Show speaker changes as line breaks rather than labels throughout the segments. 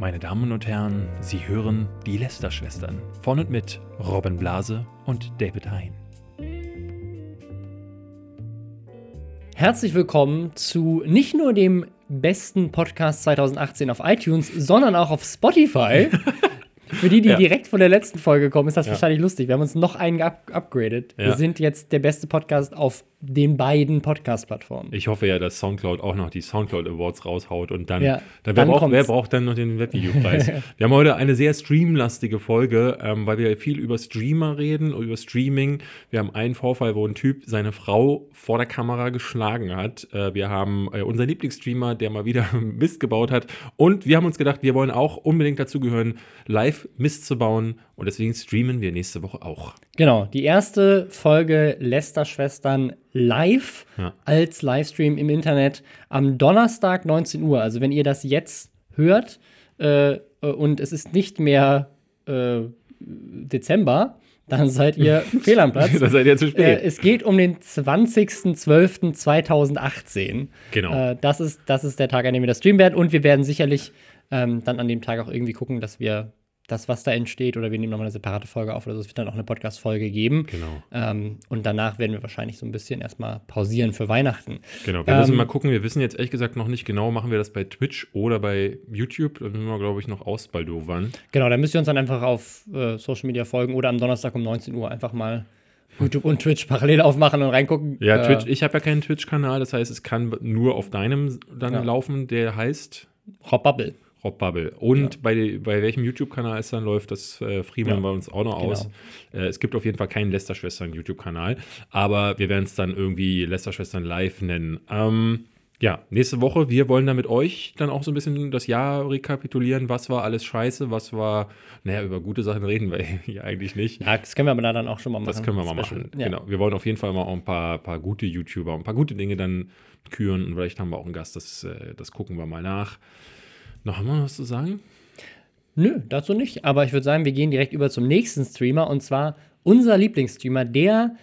Meine Damen und Herren, Sie hören die Lester-Schwestern von und mit Robin Blase und David Hein.
Herzlich willkommen zu nicht nur dem besten Podcast 2018 auf iTunes, sondern auch auf Spotify. Für die, die
Ja.
direkt von der letzten Folge kommen, ist das
Ja.
wahrscheinlich lustig. Wir haben uns noch einen up upgradet. Wir
Ja.
sind jetzt der beste Podcast auf den beiden Podcast-Plattformen.
Ich hoffe ja, dass Soundcloud auch noch die Soundcloud Awards raushaut und dann, dann, wer,
dann
braucht, wer braucht dann noch den Webvideopreis? wir haben heute eine sehr streamlastige Folge, ähm, weil wir viel über Streamer reden, über Streaming. Wir haben einen Vorfall, wo ein Typ seine Frau vor der Kamera geschlagen hat. Äh, wir haben äh, unseren Lieblingsstreamer, der mal wieder Mist gebaut hat. Und wir haben uns gedacht, wir wollen auch unbedingt dazu gehören, live Mist zu bauen. Und deswegen streamen wir nächste Woche auch.
Genau, die erste Folge Lester-Schwestern live
Ja.
als Livestream im Internet am Donnerstag 19 Uhr. Also wenn ihr das jetzt hört äh, und es ist nicht mehr äh, Dezember, dann seid ihr fehl am Platz.
da seid ihr zu
Äh,
spät.
es geht um den 20.12.2018.
Genau.
Äh, das, ist, das ist der Tag, an dem wir das streamen werden. Und wir werden sicherlich ähm, dann an dem Tag auch irgendwie gucken, dass wir das, was da entsteht, oder wir nehmen nochmal eine separate Folge auf oder so. Es wird dann auch eine Podcast-Folge geben.
Genau.
Ähm, und danach werden wir wahrscheinlich so ein bisschen erstmal pausieren für Weihnachten.
Genau, wir müssen
Ähm,
mal gucken. Wir wissen jetzt ehrlich gesagt noch nicht genau, machen wir das bei Twitch oder bei YouTube. Da müssen wir, glaube ich, noch ausbaldowern.
Genau, da müsst ihr uns dann einfach auf äh, Social Media folgen oder am Donnerstag um 19 Uhr einfach mal YouTube und Twitch parallel aufmachen und reingucken.
Ja,
Äh,
Twitch, ich habe ja keinen Twitch-Kanal, das heißt, es kann nur auf deinem dann
Ja.
laufen, der heißt
Rob Bubble.
Rob Bubble. Und bei, bei welchem YouTube-Kanal es dann läuft, das äh, frieren
Ja.
wir uns auch noch
Genau.
aus. Äh, es gibt auf jeden Fall keinen Lester-Schwestern YouTube-Kanal, aber wir werden es dann irgendwie Lester-Schwestern live nennen. Ähm, ja, nächste Woche, wir wollen dann mit euch dann auch so ein bisschen das Jahr rekapitulieren. Was war alles scheiße? Was war, naja, über gute Sachen reden wir hier eigentlich nicht.
Ja, das können wir aber da dann auch schon mal machen.
Das können wir mal
Special.
machen.
Ja.
Genau. Wir wollen auf jeden Fall mal auch ein paar, paar gute YouTuber, ein paar gute Dinge dann küren und vielleicht haben wir auch einen Gast, das, äh, das gucken wir mal nach. Noch haben wir was zu sagen?
Nö, dazu nicht. Aber ich würde sagen, wir gehen direkt über zum nächsten Streamer und zwar unser Lieblingsstreamer, der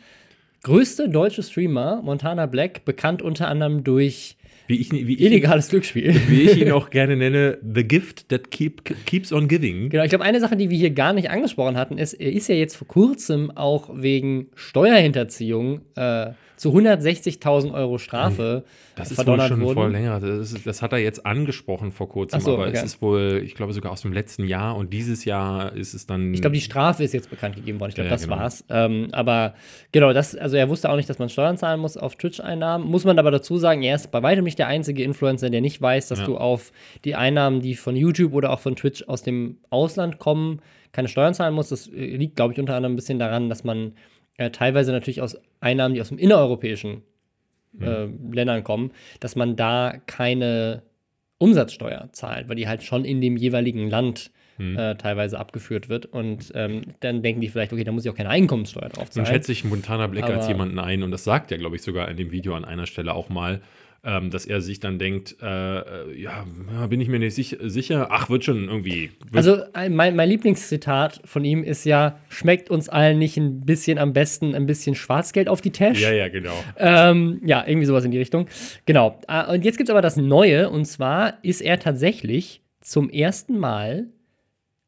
größte deutsche Streamer, Montana Black, bekannt unter anderem durch
Wie ich, wie ich,
illegales Glücksspiel.
wie ich ihn auch gerne nenne, The Gift That keep, Keeps on Giving.
Genau, ich glaube, eine Sache, die wir hier gar nicht angesprochen hatten, ist, er ist ja jetzt vor kurzem auch wegen Steuerhinterziehung äh, zu 160.000 Euro Strafe
Das ist wohl
verdonnert
schon voll länger. Das, ist, das hat er jetzt angesprochen vor kurzem,
so,
aber
okay.
es ist wohl, ich glaube, sogar aus dem letzten Jahr und dieses Jahr ist es dann.
Ich glaube, die Strafe ist jetzt bekannt gegeben worden. Ich glaube,
Ja,
das
genau.
war's. Ähm, aber genau, das, also er wusste auch nicht, dass man Steuern zahlen muss auf Twitch-Einnahmen. Muss man aber dazu sagen, er ist bei weitem nicht der einzige Influencer, der nicht weiß, dass
Ja.
du auf die Einnahmen, die von YouTube oder auch von Twitch aus dem Ausland kommen, keine Steuern zahlen musst. Das äh, liegt, glaube ich, unter anderem ein bisschen daran, dass man äh, teilweise natürlich aus Einnahmen, die aus dem innereuropäischen äh, Ländern kommen, dass man da keine Umsatzsteuer zahlt, weil die halt schon in dem jeweiligen Land äh, teilweise abgeführt wird. Und ähm, dann denken die vielleicht, okay, da muss ich auch keine Einkommenssteuer drauf
Nun
zahlen.
schätze ich Montana Black als
Aber-
jemanden ein, und das sagt er, glaube ich, sogar in dem Video an einer Stelle auch mal, ähm, dass er sich dann denkt, äh, äh, ja, bin ich mir nicht sich, sicher, ach, wird schon irgendwie. Wird,
Also ein- mein, mein Lieblingszitat von ihm ist ja, schmeckt uns allen nicht ein bisschen am besten ein bisschen Schwarzgeld auf die Tasche?
ja, ja, genau.
Ähm, ja, irgendwie sowas in die Richtung. Genau. Ah, Und jetzt gibt es aber das Neue, und zwar ist er tatsächlich zum ersten Mal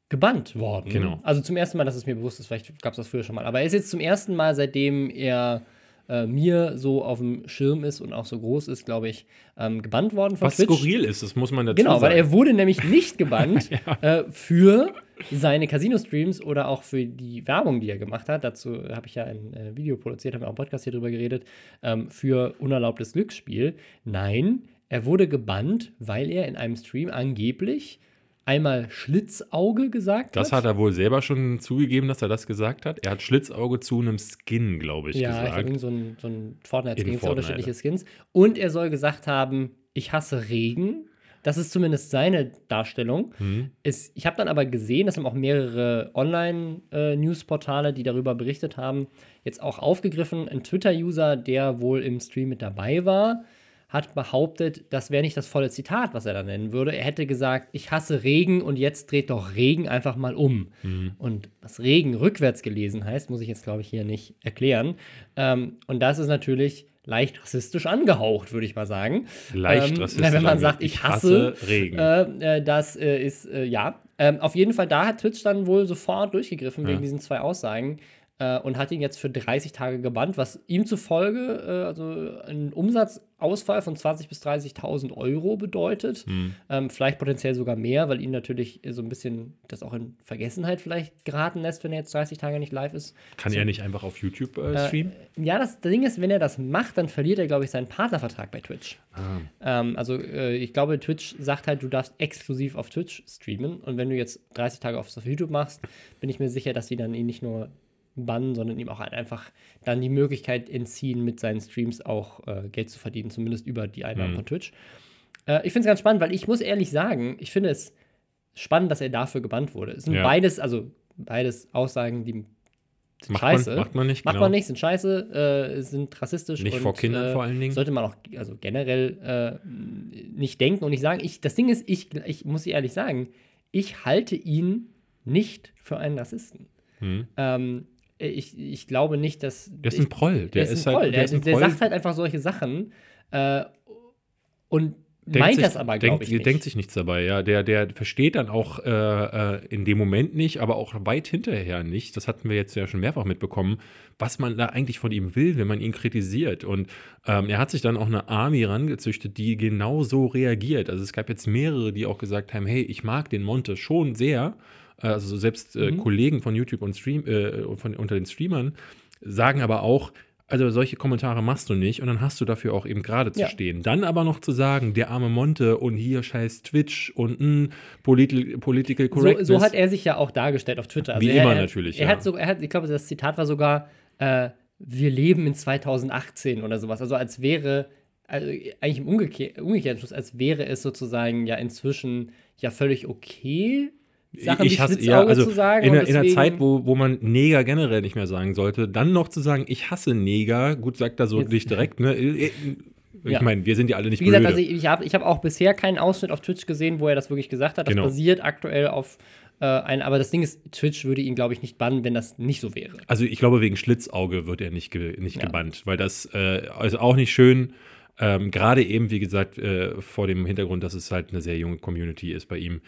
gebannt worden.
Genau.
Also zum ersten Mal, dass es mir bewusst ist, vielleicht gab es das früher schon mal. Aber er ist jetzt zum ersten Mal, seitdem er äh, mir so auf dem Schirm ist und auch so groß ist, glaube ich, ähm, gebannt worden von
Was
Twitch.
skurril ist, das muss man dazu
Genau,
sagen.
weil er wurde nämlich nicht gebannt äh, für seine Casino-Streams oder auch für die Werbung, die er gemacht hat. Dazu habe ich ja ein äh, Video produziert, haben wir auch einen Podcast hier drüber geredet, ähm, für unerlaubtes Glücksspiel. Nein, er wurde gebannt, weil er in einem Stream angeblich einmal Schlitzauge gesagt
das hat er wohl selber schon zugegeben, dass er das gesagt hat. Er hat Schlitzauge zu einem Skin, glaube ich,
ja,
gesagt.
irgend so ein, so ein Fortnite-Skin, ja
Fortnite.
unterschiedliche Skins. Und er soll gesagt haben, ich hasse Regen. Das ist zumindest seine Darstellung.
Hm.
Es, ich habe dann aber gesehen, das haben auch mehrere Online-News-Portale, die darüber berichtet haben, jetzt auch aufgegriffen. Ein Twitter-User, der wohl im Stream mit dabei war, hat behauptet, das wäre nicht das volle Zitat, was er da nennen würde. Er hätte gesagt, ich hasse Regen und jetzt dreht doch Regen einfach mal um. Und was Regen rückwärts gelesen heißt, muss ich jetzt, glaube ich, hier nicht erklären. Ähm, und das ist natürlich leicht rassistisch angehaucht, würde ich mal sagen.
Leicht
ähm,
rassistisch.
Wenn man sagt, ich hasse,
Regen.
Äh, äh, das äh, ist, äh, ja. Ähm, auf jeden Fall, da hat Twitch dann wohl sofort durchgegriffen
Ja.
wegen diesen zwei Aussagen äh, und hat ihn jetzt für 30 Tage gebannt, was ihm zufolge äh, also ein Umsatzausfall von 20.000 bis 30.000 Euro bedeutet.
Hm.
Ähm, vielleicht potenziell sogar mehr, weil ihn natürlich so ein bisschen das auch in Vergessenheit vielleicht geraten lässt, wenn er jetzt 30 Tage nicht live ist.
Kann er nicht einfach auf YouTube äh, streamen?
Ja, das Ding ist, wenn er das macht, dann verliert er, glaube ich, seinen Partnervertrag bei Twitch.
Ah.
Ähm, also äh, ich glaube, Twitch sagt halt, du darfst exklusiv auf Twitch streamen. Und wenn du jetzt 30 Tage auf, YouTube machst, bin ich mir sicher, dass die dann ihn nicht nur bannen, sondern ihm auch halt einfach dann die Möglichkeit entziehen, mit seinen Streams auch äh, Geld zu verdienen, zumindest über die Einnahmen
Mhm.
von Twitch. Äh, ich finde es ganz spannend, weil ich muss ehrlich sagen, ich finde es spannend, dass er dafür gebannt wurde. Es sind
Ja.
beides, also beides Aussagen, die sind
Macht
scheiße.
man, macht man nicht,
Macht
genau.
man nicht, sind scheiße, äh, sind rassistisch.
Nicht
und,
vor Kindern
äh,
vor allen Dingen.
Sollte man auch also generell äh, nicht denken und nicht sagen. Ich, das Ding ist, ich, ich muss ehrlich sagen, ich halte ihn nicht für einen Rassisten.
Hm.
Ähm, ich, ich glaube nicht, dass.
Der ist ein Proll. Der, ist,
ein
halt,
Proll.
der,
sagt halt einfach solche Sachen äh, und
denkt
meint
sich,
das aber, glaube ich, nicht.
denkt sich nichts dabei, ja. Der, der versteht dann auch äh, äh, in dem Moment nicht, aber auch weit hinterher nicht. Das hatten wir jetzt ja schon mehrfach mitbekommen, was man da eigentlich von ihm will, wenn man ihn kritisiert. Und ähm, er hat sich dann auch eine Army rangezüchtet, die genau so reagiert. Also es gab jetzt mehrere, die auch gesagt haben, hey, ich mag den Monte schon sehr. Also selbst äh,
Mhm.
Kollegen von YouTube und Stream, äh, von, unter den Streamern sagen aber auch, also solche Kommentare machst du nicht und dann hast du dafür auch eben gerade zu
Ja.
stehen. Dann aber noch zu sagen, der arme Monte und hier scheiß Twitch und mh, Politi Political
so,
Correctness.
so hat er sich ja auch dargestellt auf Twitter. Also
Wie
er,
immer
er,
natürlich,
Er
ja.
hat so, er hat, ich glaube, das Zitat war sogar, äh, wir leben in 2018 oder sowas. Also als wäre, also eigentlich im Umgekehr, umgekehrten Schluss, als wäre es sozusagen ja inzwischen ja völlig okay, Sachen
ich hasse, ja, also
zu sagen.
in, der, in der
deswegen-
Zeit, wo, wo man Neger generell nicht mehr sagen sollte, dann noch zu sagen, ich hasse Neger, gut, sagt er so
Jetzt-
nicht direkt, ne? Ich
Ja.
meine, wir sind ja alle nicht
Wie gesagt,
blöde.
also ich, ich habe ich hab auch bisher keinen Ausschnitt auf Twitch gesehen, wo er das wirklich gesagt hat. Das
Genau.
basiert aktuell auf äh, ein, aber das Ding ist, Twitch würde ihn, glaube ich, nicht bannen, wenn das nicht so wäre.
Also ich glaube, wegen Schlitzauge wird er nicht, ge nicht
Ja.
gebannt, weil das äh, ist auch nicht schön. Ähm, Gerade eben, wie gesagt, äh, vor dem Hintergrund, dass es halt eine sehr junge Community ist bei ihm,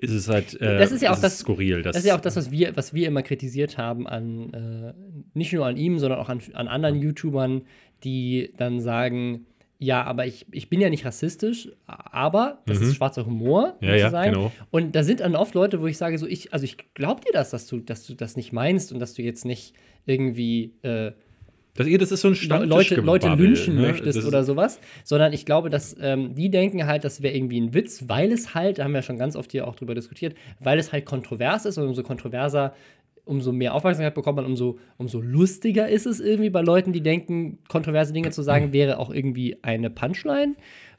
ist es halt äh,
Das ist ja auch das-
skurril.
Das ist ja auch das, was wir, was wir immer kritisiert haben an, äh, nicht nur an ihm, sondern auch an, an anderen YouTubern, die dann sagen, ja, aber ich, ich bin ja nicht rassistisch, aber das ist schwarzer Humor,
Mhm. Ja, ja,
sozusagen.
genau.
Und da sind dann oft Leute, wo ich sage, so ich, also ich glaub dir das, dass du, dass du das nicht meinst und dass du jetzt nicht irgendwie äh,
das, das ist so ein
Le- Leute, Leute lynchen
ne?
möchtest
Das
oder sowas, sondern ich glaube, dass ähm, die denken halt, das wäre irgendwie ein Witz, weil es halt, da haben wir schon ganz oft hier auch drüber diskutiert, weil es halt kontrovers ist und umso kontroverser, umso mehr Aufmerksamkeit bekommt man, umso, umso lustiger ist es irgendwie bei Leuten, die denken, kontroverse Dinge zu sagen, wäre auch irgendwie eine Punchline.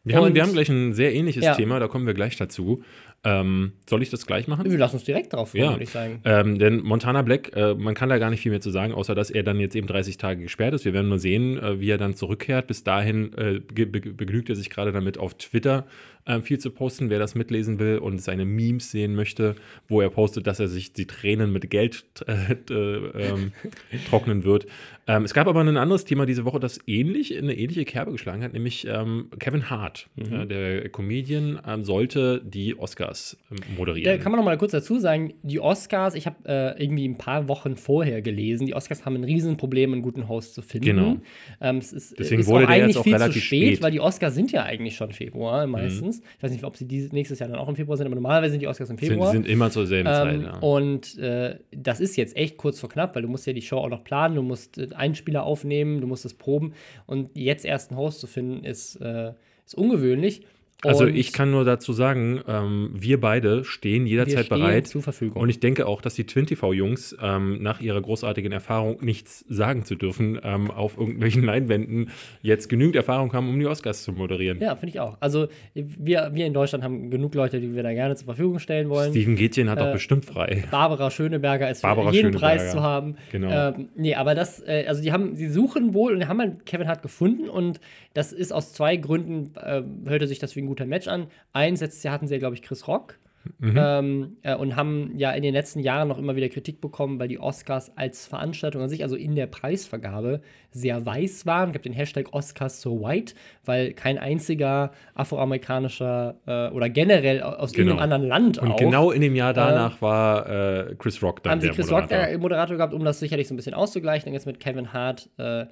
Wir haben,
Und
wir haben gleich ein sehr ähnliches
Ja.
Thema, da kommen wir gleich dazu. Ähm, soll ich das gleich machen?
Wir lassen uns direkt drauf
Ja,
würde ich sagen.
ähm, denn Montana Black, äh, man kann da gar nicht viel mehr zu sagen, außer dass er dann jetzt eben 30 Tage gesperrt ist. Wir werden nur sehen, äh, wie er dann zurückkehrt. Bis dahin äh, begnügt er sich gerade damit, auf Twitter äh, viel zu posten, wer das mitlesen will und seine Memes sehen möchte, wo er postet, dass er sich die Tränen mit Geld äh, ähm, trocknen wird. Ähm, es gab aber ein anderes Thema diese Woche, das ähnlich in eine ähnliche Kerbe geschlagen hat, nämlich ähm, Kevin Hart,
Mhm.
äh, der Comedian, ähm, sollte die Oscars ähm, moderieren.
Da kann man noch mal kurz dazu sagen, die Oscars, ich habe äh, irgendwie ein paar Wochen vorher gelesen, die Oscars haben ein Riesenproblem, einen guten Host zu finden.
Genau.
Ähm, es ist,
Deswegen
ist
wurde der jetzt
eigentlich
auch
viel zu
relativ
spät,
spät. Mhm.
weil die Oscars sind ja eigentlich schon Februar meistens. Ich weiß nicht, ob sie dieses, nächstes Jahr dann auch im Februar sind, aber normalerweise sind die Oscars im
sind,
Februar.
sind immer zur selben Zeit.
Ähm,
Ja.
Und äh, das ist jetzt echt kurz vor knapp, weil du musst ja die Show auch noch planen, du musst äh, Einspieler aufnehmen, du musst es proben und jetzt erst einen Host zu finden, ist, äh, ist ungewöhnlich.
Also
Und
ich kann nur dazu sagen, ähm, wir beide stehen jederzeit
stehen
bereit.
zur Verfügung.
Und ich denke auch, dass die TwinTV-Jungs ähm, nach ihrer großartigen Erfahrung nichts sagen zu dürfen, ähm, auf irgendwelchen Leinwänden jetzt genügend Erfahrung haben, um die Oscars zu moderieren.
Ja, finde ich auch. Also wir, wir in Deutschland haben genug Leute, die wir da gerne zur Verfügung stellen wollen.
Steven Gätjen hat
Äh,
auch bestimmt frei.
Barbara Schöneberger ist für
Barbara
jeden. Preis zu haben.
Genau.
Ähm, nee, aber das, äh, also die haben, sie suchen wohl und haben halt Kevin Hart gefunden und das ist aus zwei Gründen, äh, hörte sich das wie ein guter Match an. Eins, letztes Jahr hatten sie ja, glaube ich, Chris Rock. Mhm. Ähm, äh, und haben ja in den letzten Jahren noch immer wieder Kritik bekommen, weil die Oscars als Veranstaltung an sich, also in der Preisvergabe, sehr weiß waren. Es gab den Hashtag Oscars so white, weil kein einziger afroamerikanischer äh, oder generell aus genau. irgendeinem anderen Land
und
auch.
genau in dem Jahr danach äh, war äh, Chris Rock
dann haben der sie Chris Moderator. Rock der Moderator gehabt, um das sicherlich so ein bisschen auszugleichen. Und jetzt mit Kevin Hart äh,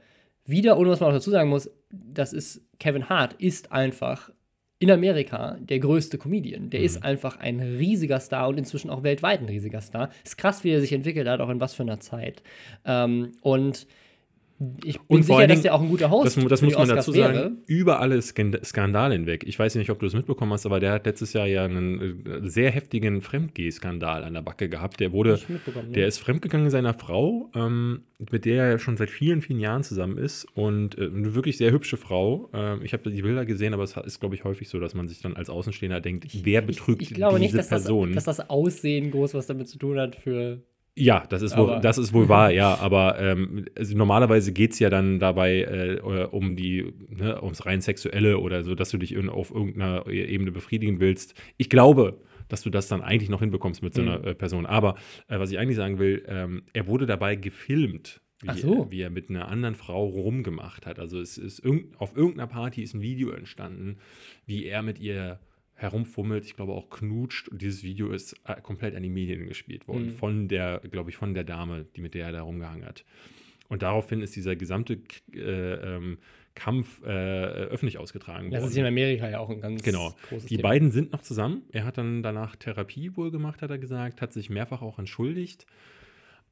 wieder, ohne was man auch dazu sagen muss, das ist Kevin Hart ist einfach in Amerika der größte Comedian. Der mhm. ist einfach ein riesiger Star und inzwischen auch weltweit ein riesiger Star. Ist krass, wie er sich entwickelt hat, auch in was für einer Zeit. Ähm, und ich bin sicher, dass der auch ein guter Host
Das, das muss man dazu sagen. Wäre. Über alle Skandale hinweg. Ich weiß nicht, ob du es mitbekommen hast, aber der hat letztes Jahr ja einen äh, sehr heftigen Fremdgeh-Skandal an der Backe gehabt. Der wurde, der ne? ist fremdgegangen seiner Frau, ähm, mit der er schon seit vielen, vielen Jahren zusammen ist und äh, eine wirklich sehr hübsche Frau. Ähm, ich habe die Bilder gesehen, aber es ist, glaube ich, häufig so, dass man sich dann als Außenstehender denkt, wer betrügt ich, ich glaube diese nicht,
dass
Person?
Das, dass das Aussehen groß was damit zu tun hat für
ja, das ist wohl, das ist wohl wahr, ja. Aber ähm, also normalerweise geht es ja dann dabei äh, um die, ne, ums rein Sexuelle oder so, dass du dich auf irgendeiner Ebene befriedigen willst. Ich glaube, dass du das dann eigentlich noch hinbekommst mit so einer mhm. äh, Person. Aber äh, was ich eigentlich sagen will, ähm, er wurde dabei gefilmt. Wie, so. wie, er mit einer anderen Frau rumgemacht hat. Also es ist irg auf irgendeiner Party ist ein Video entstanden, wie er mit ihr herumfummelt, ich glaube auch knutscht. Und dieses Video ist äh, komplett an die Medien gespielt worden. Mhm. Von der, glaube ich, von der Dame, die mit der er da rumgehangen hat. Und daraufhin ist dieser gesamte äh, ähm, Kampf äh, öffentlich ausgetragen worden.
Das ist in Amerika ja auch ein ganz
genau. großes Die Thema. beiden sind noch zusammen. Er hat dann danach Therapie wohl gemacht, hat er gesagt, hat sich mehrfach auch entschuldigt.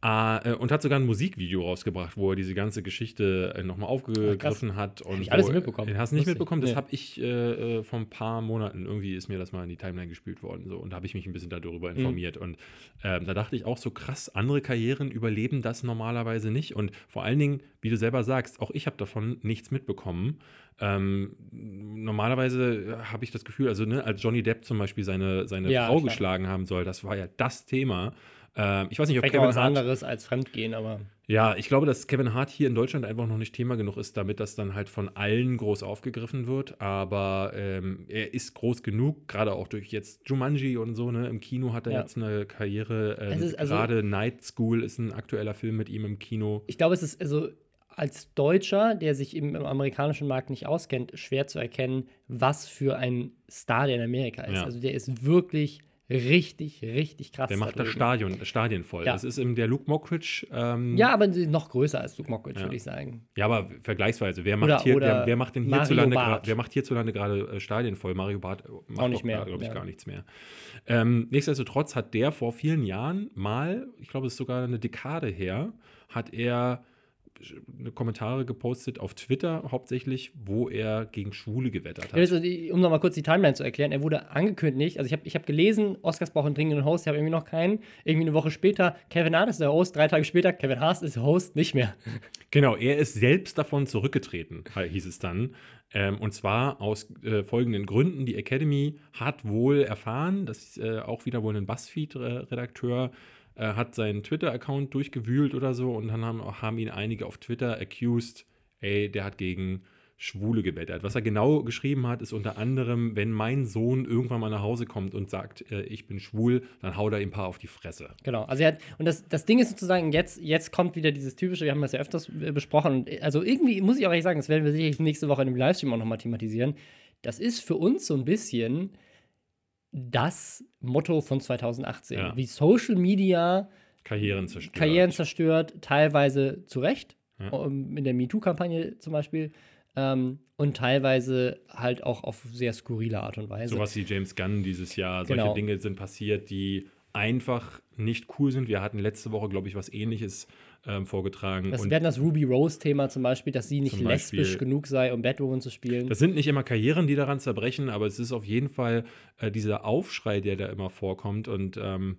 Uh, und hat sogar ein Musikvideo rausgebracht, wo er diese ganze Geschichte äh, nochmal aufgegriffen Ach, hat. Und
hab ich alles mitbekommen.
Hast du nicht mitbekommen? Das nee. habe ich äh, äh, vor ein paar Monaten, irgendwie ist mir das mal in die Timeline gespült worden. So, und da habe ich mich ein bisschen darüber mhm. informiert. Mhm. Und äh, da dachte ich auch so krass, andere Karrieren überleben das normalerweise nicht. Und vor allen Dingen, wie du selber sagst, auch ich habe davon nichts mitbekommen. Ähm, normalerweise habe ich das Gefühl, also ne, als Johnny Depp zum Beispiel seine, seine ja, Frau klar. geschlagen haben soll, das war ja das Thema. Ähm, ich weiß nicht, ob
Vielleicht Kevin was Hart. anderes als Fremdgehen, aber.
Ja, ich glaube, dass Kevin Hart hier in Deutschland einfach noch nicht Thema genug ist, damit das dann halt von allen groß aufgegriffen wird. Aber ähm, er ist groß genug, gerade auch durch jetzt Jumanji und so. Ne? Im Kino hat er ja. jetzt eine Karriere. Ähm, also, gerade Night School ist ein aktueller Film mit ihm im Kino.
Ich glaube, es ist also als Deutscher, der sich im, im, amerikanischen Markt nicht auskennt, schwer zu erkennen, was für ein Star der in Amerika ist. Ja. Also der ist wirklich richtig, richtig krass.
Der macht das Stadion, Stadien voll. Ja. Das ist im, der Luke Mockridge. Ähm,
ja, aber noch größer als Luke Mockridge, ja. würde ich sagen.
Ja, aber vergleichsweise. Wer macht, oder, hier, oder wer, wer, macht denn hierzulande, wer macht hierzulande gerade äh, Stadien voll? Mario Barth macht
auch nicht mehr,
glaube ich, ja. gar nichts mehr. Ähm, nichtsdestotrotz hat der vor vielen Jahren mal, ich glaube, es ist sogar eine Dekade her, hat er Kommentare gepostet auf Twitter hauptsächlich, wo er gegen Schwule gewettert hat.
Also, um nochmal kurz die Timeline zu erklären, er wurde angekündigt, also ich habe ich hab gelesen, Oscars braucht einen dringenden Host, ich habe irgendwie noch keinen. Irgendwie eine Woche später, Kevin Hart ist der Host, drei Tage später, Kevin Hart ist der Host, nicht mehr.
Genau, er ist selbst davon zurückgetreten, hieß es dann. Ähm, und zwar aus äh, folgenden Gründen. Die Academy hat wohl erfahren, dass äh, auch wieder wohl ein Buzzfeed-Redakteur äh, hat seinen Twitter-Account durchgewühlt oder so und dann haben, haben ihn einige auf Twitter accused, ey, der hat gegen Schwule gewettert. Was er genau geschrieben hat, ist unter anderem, wenn mein Sohn irgendwann mal nach Hause kommt und sagt, äh, ich bin schwul, dann haut er ihm ein paar auf die Fresse.
Genau, also er hat, und das, das Ding ist sozusagen, jetzt, jetzt kommt wieder dieses typische, wir haben das ja öfters äh, besprochen, und also irgendwie muss ich auch ehrlich sagen, das werden wir sicherlich nächste Woche in dem Livestream auch nochmal thematisieren. Das ist für uns so ein bisschen das Motto von 2018. Ja. Wie Social Media
Karrieren zerstört.
Karrieren zerstört, teilweise zu Recht, ja. in der MeToo-Kampagne zum Beispiel, ähm, und teilweise halt auch auf sehr skurrile Art und Weise.
Sowas wie James Gunn dieses Jahr. Solche genau. Dinge sind passiert, die einfach nicht cool sind. Wir hatten letzte Woche, glaube ich, was ähnliches ähm, vorgetragen.
Das wäre das Ruby Rose-Thema zum Beispiel, dass sie nicht lesbisch genug sei, um Batwoman zu spielen.
Das sind nicht immer Karrieren, die daran zerbrechen, aber es ist auf jeden Fall äh, dieser Aufschrei, der da immer vorkommt und ähm,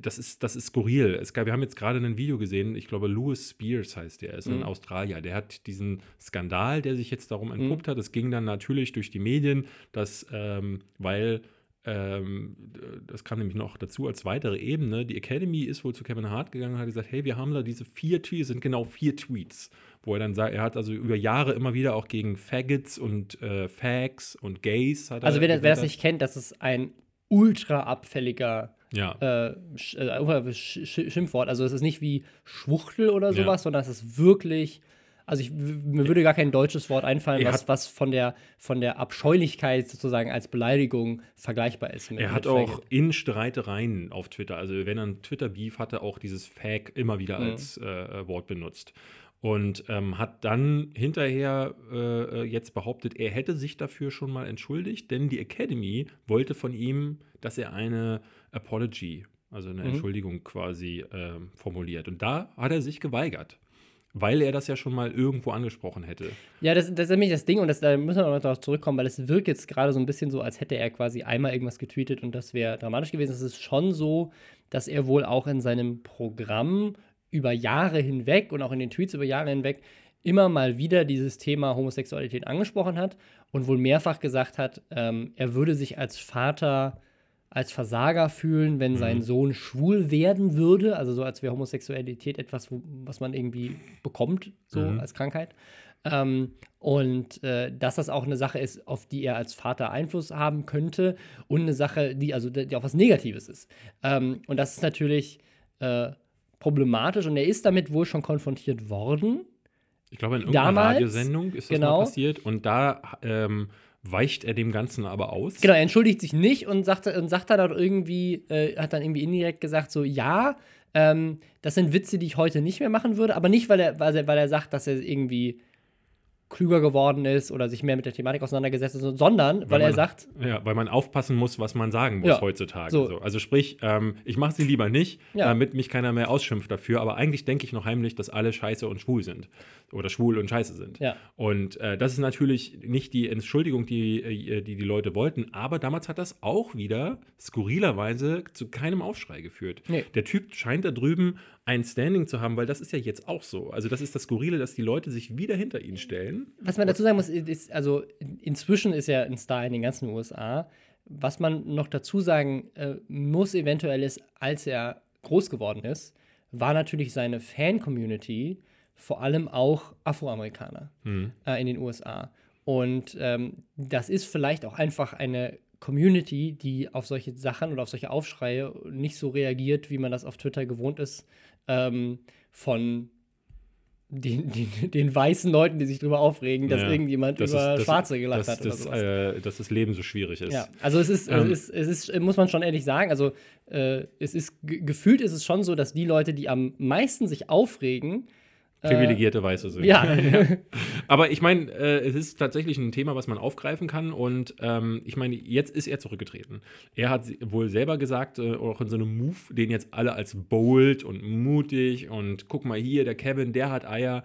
das ist, das ist skurril. Es gab, wir haben jetzt gerade ein Video gesehen, ich glaube, Louis Spears heißt der, ist mhm. ein Australier. Der hat diesen Skandal, der sich jetzt darum entpuppt mhm. hat. Es ging dann natürlich durch die Medien, dass, ähm, weil das kam nämlich noch dazu als weitere Ebene. Die Academy ist wohl zu Kevin Hart gegangen und hat gesagt: Hey, wir haben da diese vier Tweets, sind genau vier Tweets, wo er dann sagt, er hat also über Jahre immer wieder auch gegen Faggots und äh, Fags und Gays.
also, wer, wer das nicht kennt, das ist ein ultra abfälliger
Ja.
äh, Sch äh, Sch Sch Schimpfwort. Also es ist nicht wie Schwuchtel oder
Ja.
sowas, sondern es ist wirklich. Also ich, mir würde gar kein deutsches Wort einfallen, was, was von der von der Abscheulichkeit sozusagen als Beleidigung vergleichbar ist.
Er hat auch
Faggot.
in Streitereien auf Twitter, also wenn er ein Twitter-Beef hatte, auch dieses Fag immer wieder
Mhm.
als äh, äh, Wort benutzt. Und ähm, hat dann hinterher äh, äh, jetzt behauptet, er hätte sich dafür schon mal entschuldigt, denn die Academy wollte von ihm, dass er eine Apology, also eine
Mhm.
Entschuldigung quasi ähm, formuliert. Und da hat er sich geweigert, weil er das ja schon mal irgendwo angesprochen hätte.
Ja, das, das ist nämlich das Ding und das, da müssen wir noch darauf zurückkommen, weil es wirkt jetzt gerade so ein bisschen so, als hätte er quasi einmal irgendwas getweetet und das wäre dramatisch gewesen. Es ist schon so, dass er wohl auch in seinem Programm über Jahre hinweg und auch in den Tweets über Jahre hinweg immer mal wieder dieses Thema Homosexualität angesprochen hat und wohl mehrfach gesagt hat, ähm, er würde sich als Vater als Versager fühlen, wenn sein Sohn schwul werden würde, also so als wäre Homosexualität etwas, wo, was man irgendwie bekommt, so
Mhm.
als Krankheit. Ähm, und äh, dass das auch eine Sache ist, auf die er als Vater Einfluss haben könnte und eine Sache, die also die auch was Negatives ist. Ähm, und das ist natürlich äh, problematisch und er ist damit wohl schon konfrontiert worden.
Ich glaube, in irgendeiner
Damals,
Radiosendung ist das
genau.
mal passiert und da ähm, weicht er dem Ganzen aber aus.
Genau, er entschuldigt sich nicht und sagt, und sagt dann auch irgendwie, äh, hat dann irgendwie indirekt gesagt, so, ja, ähm, das sind Witze, die ich heute nicht mehr machen würde, aber nicht, weil er, weil er, weil er sagt, dass er irgendwie klüger geworden ist oder sich mehr mit der Thematik auseinandergesetzt ist, sondern weil, er
man,
sagt,
Ja, weil man aufpassen muss, was man sagen muss
Ja,
heutzutage.
So.
Also sprich, ähm, ich mache sie lieber nicht,
Ja.
damit mich keiner mehr ausschimpft dafür. Aber eigentlich denke ich noch heimlich, dass alle scheiße und schwul sind. Oder schwul und scheiße sind.
Ja.
Und äh, das ist natürlich nicht die Entschuldigung, die, äh, die die Leute wollten. Aber damals hat das auch wieder skurrilerweise zu keinem Aufschrei geführt.
Nee.
Der Typ scheint da drüben ein Standing zu haben, weil das ist ja jetzt auch so. Also das ist das Skurrile, dass die Leute sich wieder hinter ihn stellen.
Was man dazu sagen muss, ist, also inzwischen ist er ein Star in den ganzen USA. Was man noch dazu sagen äh, muss, eventuell ist, als er groß geworden ist, war natürlich seine Fan-Community vor allem auch Afroamerikaner äh, in den USA. Und ähm, das ist vielleicht auch einfach eine Community, die auf solche Sachen oder auf solche Aufschreie nicht so reagiert, wie man das auf Twitter gewohnt ist, ähm, von den, den, den weißen Leuten, die sich darüber aufregen, dass
Ja,
irgendjemand
das
über
ist- das-
Schwarze gelacht
dass,
hat oder
dass,
sowas.
äh, dass das Leben so schwierig ist.
Ja, also es ist,
Ähm,
es ist, es ist, muss man schon ehrlich sagen, also äh, es ist ge- gefühlt ist es schon so, dass die Leute, die am meisten sich aufregen,
Privilegierte Weiße sind.
Äh, ja,
Aber ich meine, äh, es ist tatsächlich ein Thema, was man aufgreifen kann. Und ähm, ich meine, jetzt ist er zurückgetreten. Er hat wohl selber gesagt, äh, auch in so einem Move, den jetzt alle als bold und mutig und guck mal hier, der Kevin, der hat Eier.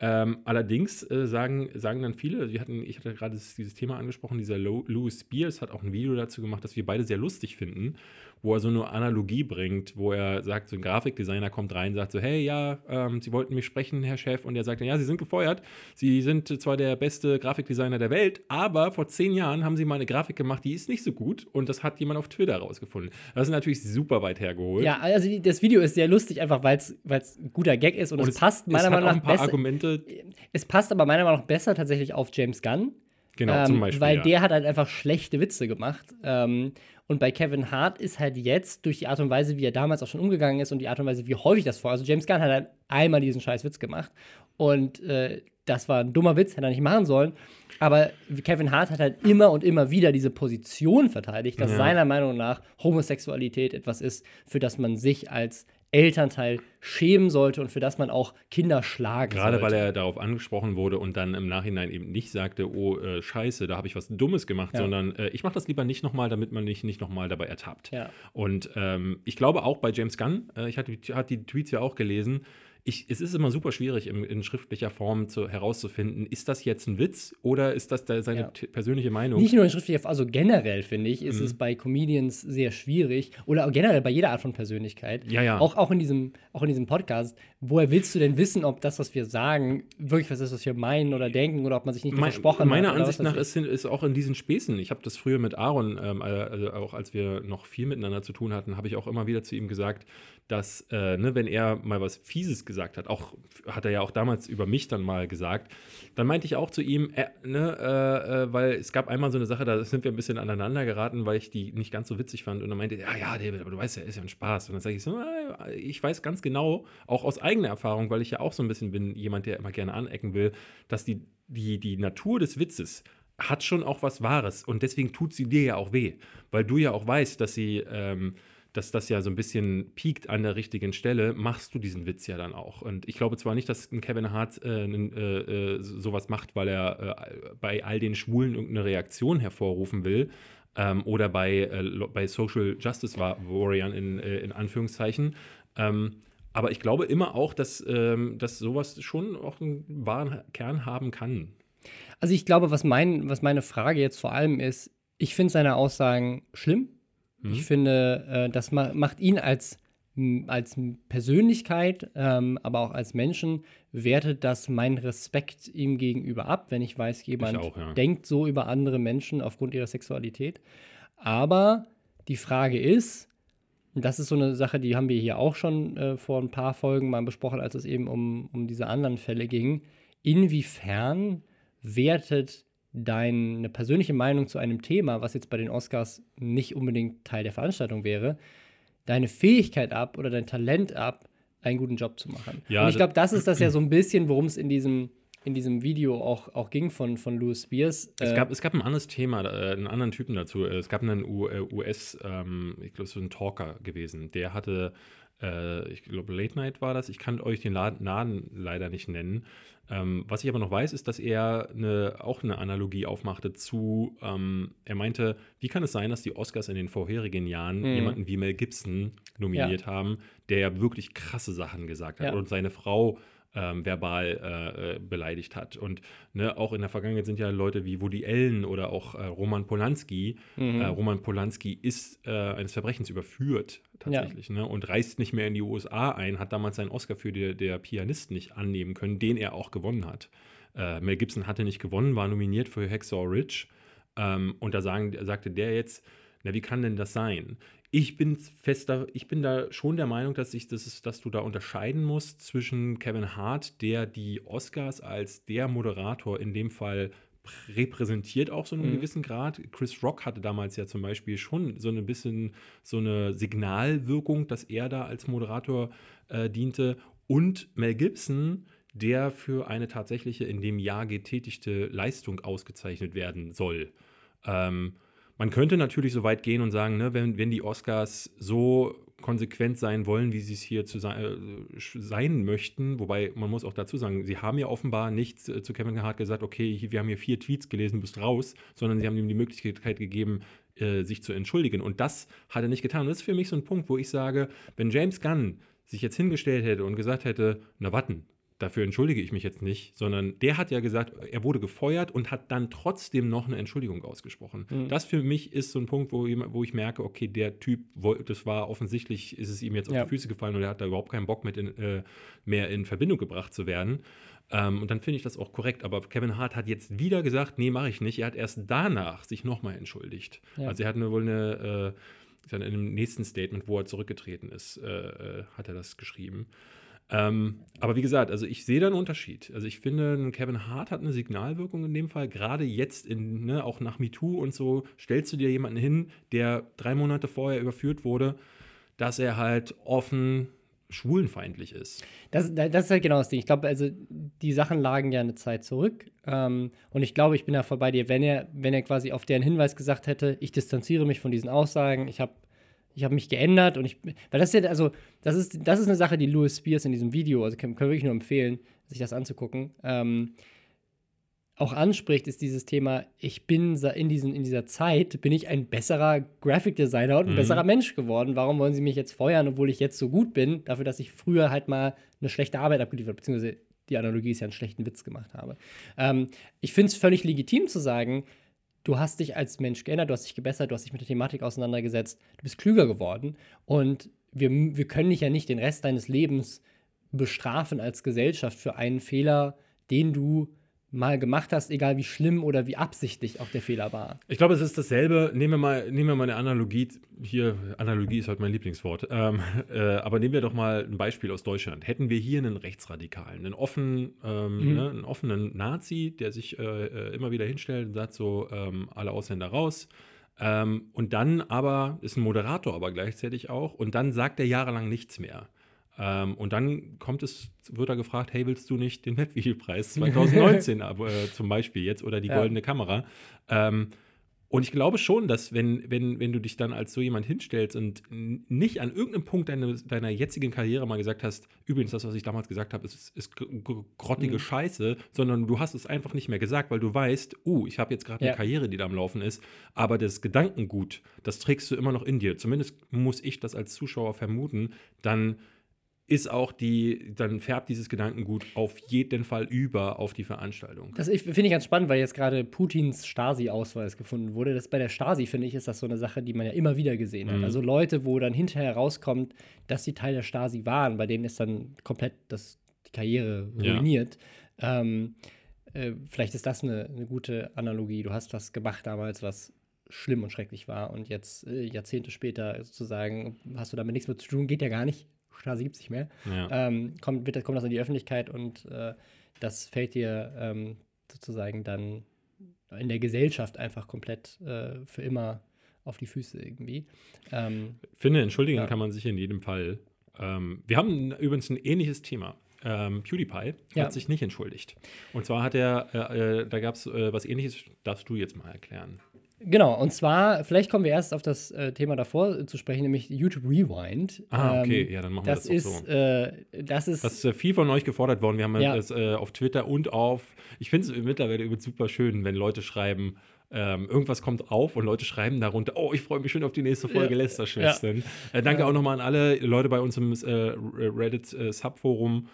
Ähm, allerdings äh, sagen, sagen dann viele, wir hatten, ich hatte gerade dieses, Thema angesprochen, dieser Lo Louis Spears hat auch ein Video dazu gemacht, das wir beide sehr lustig finden, wo er so eine Analogie bringt, wo er sagt, so ein Grafikdesigner kommt rein, sagt so, hey, ja, ähm, Sie wollten mich sprechen, Herr Chef, und er sagt dann, ja, Sie sind gefeuert, Sie sind zwar der beste Grafikdesigner der Welt, aber vor zehn Jahren haben Sie mal eine Grafik gemacht, die ist nicht so gut und das hat jemand auf Twitter rausgefunden. Das ist natürlich super weit hergeholt.
ja, also das Video ist sehr lustig, einfach weil es ein guter Gag ist und,
und
es passt meiner
es
Meinung nach
ein paar
besser.
Argumente,
Es passt aber meiner Meinung nach besser tatsächlich auf James Gunn.
genau, zum
Ähm,
Beispiel.
weil
ja.
der hat halt einfach schlechte Witze gemacht. Ähm, und bei Kevin Hart ist halt jetzt durch die Art und Weise, wie er damals auch schon umgegangen ist und die Art und Weise, wie häufig das vor. Also James Gunn hat halt einmal diesen scheiß Witz gemacht. Und äh, das war ein dummer Witz, hätte er nicht machen sollen. Aber Kevin Hart hat halt immer und immer wieder diese Position verteidigt, dass
Ja.
seiner Meinung nach Homosexualität etwas ist, für das man sich als Elternteil schämen sollte und für das man auch Kinder schlagen
Gerade
sollte.
weil er darauf angesprochen wurde und dann im Nachhinein eben nicht sagte, oh, äh, scheiße, da habe ich was Dummes gemacht,
Ja.
sondern äh, ich mache das lieber nicht nochmal, damit man mich nicht nochmal dabei ertappt.
Ja.
Und ähm, ich glaube auch bei James Gunn, äh, ich hatte, hatte die Tweets ja auch gelesen, ich, es ist immer super schwierig im, in schriftlicher Form zu, herauszufinden, ist das jetzt ein Witz oder ist das da seine
Ja.
persönliche Meinung?
Nicht nur in schriftlicher, also generell finde ich,
Mhm.
ist es bei Comedians sehr schwierig oder generell bei jeder Art von Persönlichkeit.
Ja, ja.
Auch, auch, in diesem, auch in diesem Podcast. Woher willst du denn wissen, ob das, was wir sagen, wirklich was ist, was wir meinen oder denken oder ob man sich nicht
Mein,
versprochen
meiner
hat? oder
Ansicht nach ist, ist auch in diesen Späßen, ich habe das früher mit Aaron, ähm, also auch als wir noch viel miteinander zu tun hatten, habe ich auch immer wieder zu ihm gesagt, dass, äh, ne, wenn er mal was Fieses gesagt hat. Auch hat er ja auch damals über mich dann mal gesagt. Dann meinte ich auch zu ihm, äh, ne, äh, äh weil es gab einmal so eine Sache, da sind wir ein bisschen aneinander geraten, weil ich die nicht ganz so witzig fand. Und dann meinte er, ja, ja, David, aber du weißt ja, ist ja ein Spaß. Und dann sage ich so, ich weiß ganz genau, auch aus eigener Erfahrung, weil ich ja auch so ein bisschen bin, jemand, der immer gerne anecken will, dass die, die, die Natur des Witzes hat schon auch was Wahres. Und deswegen tut sie dir ja auch weh, weil du ja auch weißt, dass sie. Ähm, dass das ja so ein bisschen piekt an der richtigen Stelle, machst du diesen Witz ja dann auch. Und ich glaube zwar nicht, dass ein Kevin Hart äh, äh, äh, sowas macht, weil er äh, bei all den Schwulen irgendeine Reaktion hervorrufen will. Ähm, oder bei, äh, bei Social Justice Warriors in, äh, in Anführungszeichen. Ähm, aber ich glaube immer auch, dass, ähm, dass sowas schon auch einen wahren Kern haben kann.
Also ich glaube, was, mein, was meine Frage jetzt vor allem ist, ich finde seine Aussagen schlimm. Mhm. Ich finde, äh, das ma macht ihn als, als Persönlichkeit, ähm, aber auch als Menschen, wertet das meinen Respekt ihm gegenüber ab, wenn ich weiß, jemand ich auch, ja. denkt so über andere Menschen aufgrund ihrer Sexualität. Aber die Frage ist, das ist so eine Sache, die haben wir hier auch schon äh, vor ein paar Folgen mal besprochen, als es eben um, um diese anderen Fälle ging. Inwiefern wertet deine persönliche Meinung zu einem Thema, was jetzt bei den Oscars nicht unbedingt Teil der Veranstaltung wäre, deine Fähigkeit ab oder dein Talent ab, einen guten Job zu machen. Ja, und ich glaube, das ist das ja so ein bisschen, worum es in diesem in diesem Video auch, auch ging von, von Louis Spears.
Es, gab, es gab ein anderes Thema, äh, einen anderen Typen dazu. Es gab einen US, äh, ähm, ich glaube, so ein Talker gewesen. Der hatte, äh, ich glaube, Late Night war das. Ich kann euch den Laden leider nicht nennen. Ähm, was ich aber noch weiß, ist, dass er eine, auch eine Analogie aufmachte zu, ähm, er meinte, wie kann es sein, dass die Oscars in den vorherigen Jahren mhm. jemanden wie Mel Gibson nominiert ja. haben, der ja wirklich krasse Sachen gesagt hat ja. und seine Frau ähm, verbal äh, äh, beleidigt hat. Und ne, auch in der Vergangenheit sind ja Leute wie Woody Allen oder auch äh, Roman Polanski. Mhm. Äh, Roman Polanski ist äh, eines Verbrechens überführt tatsächlich ja. ne, und reist nicht mehr in die USA ein, hat damals seinen Oscar für die, der Pianist nicht annehmen können, den er auch gewonnen hat. Äh, Mel Gibson hatte nicht gewonnen, war nominiert für Hacksaw Ridge. Ähm, und da sagen, sagte der jetzt, na, wie kann denn das sein? Ich bin fester, ich bin da schon der Meinung, dass ich das ist, dass du da unterscheiden musst zwischen Kevin Hart, der die Oscars als der Moderator in dem Fall repräsentiert auch so einen mhm. gewissen Grad. Chris Rock hatte damals ja zum Beispiel schon so ein bisschen so eine Signalwirkung, dass er da als Moderator äh, diente. Und Mel Gibson, der für eine tatsächliche in dem Jahr getätigte Leistung ausgezeichnet werden soll. Ähm, man könnte natürlich so weit gehen und sagen, ne, wenn, wenn die Oscars so konsequent sein wollen, wie sie es hier zu sein, äh, sein möchten, wobei man muss auch dazu sagen, sie haben ja offenbar nicht äh, zu Kevin Hart gesagt, okay, wir haben hier vier Tweets gelesen, bist raus, sondern sie haben ihm die Möglichkeit gegeben, äh, sich zu entschuldigen. Und das hat er nicht getan. Und das ist für mich so ein Punkt, wo ich sage, wenn James Gunn sich jetzt hingestellt hätte und gesagt hätte, na warten, dafür entschuldige ich mich jetzt nicht, sondern der hat ja gesagt, er wurde gefeuert und hat dann trotzdem noch eine Entschuldigung ausgesprochen. Mhm. Das für mich ist so ein Punkt, wo, wo ich merke, okay, der Typ, das war offensichtlich, ist es ihm jetzt auf ja. die Füße gefallen und er hat da überhaupt keinen Bock mit in, äh, mehr in Verbindung gebracht zu werden. Ähm, und dann finde ich das auch korrekt. Aber Kevin Hart hat jetzt wieder gesagt, nee, mache ich nicht. Er hat erst danach sich nochmal entschuldigt. Ja. Also er hat eine, wohl eine, äh, in einem nächsten Statement, wo er zurückgetreten ist, äh, äh hat er das geschrieben. Ähm, aber wie gesagt, also ich sehe da einen Unterschied. Also ich finde, Kevin Hart hat eine Signalwirkung in dem Fall. Gerade jetzt, in, ne, auch nach MeToo und so, stellst du dir jemanden hin, der drei Monate vorher überführt wurde, dass er halt offen schwulenfeindlich ist.
Das, das ist halt genau das Ding. Ich glaube, also die Sachen lagen ja eine Zeit zurück. Ähm, und ich glaube, ich bin da voll bei dir. Wenn er, wenn er quasi auf deren Hinweis gesagt hätte, ich distanziere mich von diesen Aussagen, ich habe ich habe mich geändert und ich, weil das ist ja, also, das ist, das ist eine Sache, die Louis Spears in diesem Video, also kann, kann wirklich nur empfehlen, sich das anzugucken, ähm, auch anspricht, ist dieses Thema, ich bin in, diesen, in dieser Zeit, bin ich ein besserer Graphic Designer und ein mhm. besserer Mensch geworden. Warum wollen sie mich jetzt feuern, obwohl ich jetzt so gut bin, dafür, dass ich früher halt mal eine schlechte Arbeit abgeliefert, beziehungsweise die Analogie ist ja einen schlechten Witz gemacht habe. Ähm, ich finde es völlig legitim zu sagen, du hast dich als Mensch geändert, du hast dich gebessert, du hast dich mit der Thematik auseinandergesetzt, du bist klüger geworden und wir, wir können dich ja nicht den Rest deines Lebens bestrafen als Gesellschaft für einen Fehler, den du mal gemacht hast, egal wie schlimm oder wie absichtlich auch der Fehler war.
Ich glaube, es ist dasselbe. Nehmen wir mal, nehmen wir mal eine Analogie. Hier, Analogie ist heute mein Lieblingswort. Ähm, äh, aber nehmen wir doch mal ein Beispiel aus Deutschland. Hätten wir hier einen Rechtsradikalen, einen, offen, ähm, mhm. ne, einen offenen Nazi, der sich äh, äh, immer wieder hinstellt und sagt so, ähm, alle Ausländer raus. Ähm, und dann aber, ist ein Moderator aber gleichzeitig auch, und dann sagt er jahrelang nichts mehr. Ähm, und dann kommt es, wird er gefragt, hey, willst du nicht den Webvideopreis 2019 aber, äh, zum Beispiel jetzt oder die ja. goldene Kamera? Ähm, und ich glaube schon, dass wenn, wenn, wenn du dich dann als so jemand hinstellst und nicht an irgendeinem Punkt deine, deiner jetzigen Karriere mal gesagt hast, übrigens, das, was ich damals gesagt habe, ist, ist grottige mhm. Scheiße, sondern du hast es einfach nicht mehr gesagt, weil du weißt, uh, ich habe jetzt gerade ja. eine Karriere, die da am Laufen ist, aber das Gedankengut, das trägst du immer noch in dir. Zumindest muss ich das als Zuschauer vermuten, dann ist auch die, dann färbt dieses Gedankengut auf jeden Fall über auf die Veranstaltung.
Das finde ich ganz spannend, weil jetzt gerade Putins Stasi-Ausweis gefunden wurde. Das bei der Stasi, finde ich, ist das so eine Sache, die man ja immer wieder gesehen hat. Mhm. Also Leute, wo dann hinterher rauskommt, dass sie Teil der Stasi waren, bei denen ist dann komplett das, die Karriere ruiniert. Ja. Ähm, äh, vielleicht ist das eine, eine gute Analogie. Du hast was gemacht damals, was schlimm und schrecklich war und jetzt äh, Jahrzehnte später sozusagen hast du damit nichts mehr zu tun, geht ja gar nicht. Straße gibt es nicht mehr, ja. ähm, kommt, wird, kommt das in die Öffentlichkeit und äh, das fällt dir ähm, sozusagen dann in der Gesellschaft einfach komplett äh, für immer auf die Füße irgendwie. Ähm,
finde, entschuldigen ja. kann man sich in jedem Fall. Ähm, wir haben übrigens ein ähnliches Thema. Ähm, PewDiePie ja. hat sich nicht entschuldigt. Und zwar hat er, äh, äh da gab es äh, was ähnliches, darfst du jetzt mal erklären.
Genau, und zwar, vielleicht kommen wir erst auf das äh, Thema davor zu sprechen, nämlich YouTube Rewind.
Ah, okay, ähm, ja, dann machen wir
das,
das
ist, so. Äh, das ist.
Das ist äh, viel von euch gefordert worden. Wir haben ja. das äh, auf Twitter und auf. Ich finde es mittlerweile übrigens super schön, wenn Leute schreiben, ähm, irgendwas kommt auf und Leute schreiben darunter, oh, ich freue mich schon auf die nächste Folge ja. Lästerschwestern. Ja. Äh, danke auch nochmal an alle Leute bei uns im äh, Reddit-Subforum.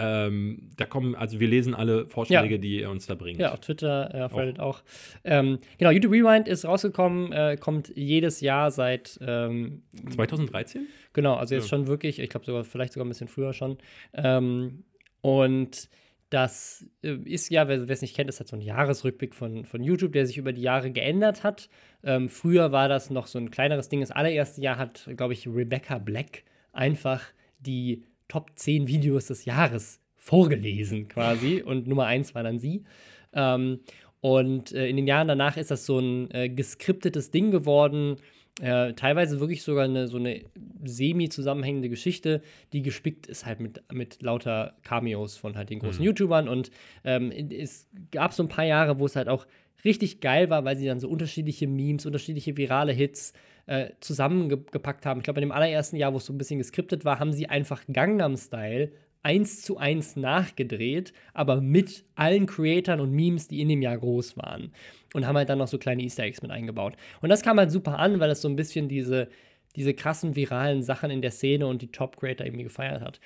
Ähm, da kommen, also wir lesen alle Vorschläge, ja. die ihr uns da bringt.
Ja, auf Twitter, äh, auf Reddit auch. auch. Ähm, genau, YouTube Rewind ist rausgekommen, äh, kommt jedes Jahr seit ähm,
2013?
Genau, also jetzt ja. schon wirklich, ich glaube sogar, vielleicht sogar ein bisschen früher schon. Ähm, und das äh, ist ja, wer es nicht kennt, ist halt so ein Jahresrückblick von, von YouTube, der sich über die Jahre geändert hat. Ähm, früher war das noch so ein kleineres Ding. Das allererste Jahr hat, glaube ich, Rebecca Black einfach die Top 10 Videos des Jahres vorgelesen quasi und Nummer 1 war dann sie. Ähm, und äh, in den Jahren danach ist das so ein äh, geskriptetes Ding geworden, äh, teilweise wirklich sogar eine, so eine semi-zusammenhängende Geschichte, die gespickt ist halt mit, mit lauter Cameos von halt den großen mhm. YouTubern. Und ähm, es gab so ein paar Jahre, wo es halt auch richtig geil war, weil sie dann so unterschiedliche Memes, unterschiedliche virale Hits äh, zusammengepackt haben. Ich glaube, in dem allerersten Jahr, wo es so ein bisschen geskriptet war, haben sie einfach Gangnam Style eins zu eins nachgedreht, aber mit allen Creatoren und Memes, die in dem Jahr groß waren. Und haben halt dann noch so kleine Easter Eggs mit eingebaut. Und das kam halt super an, weil es so ein bisschen diese, diese krassen viralen Sachen in der Szene und die Top-Creator irgendwie gefeiert hat.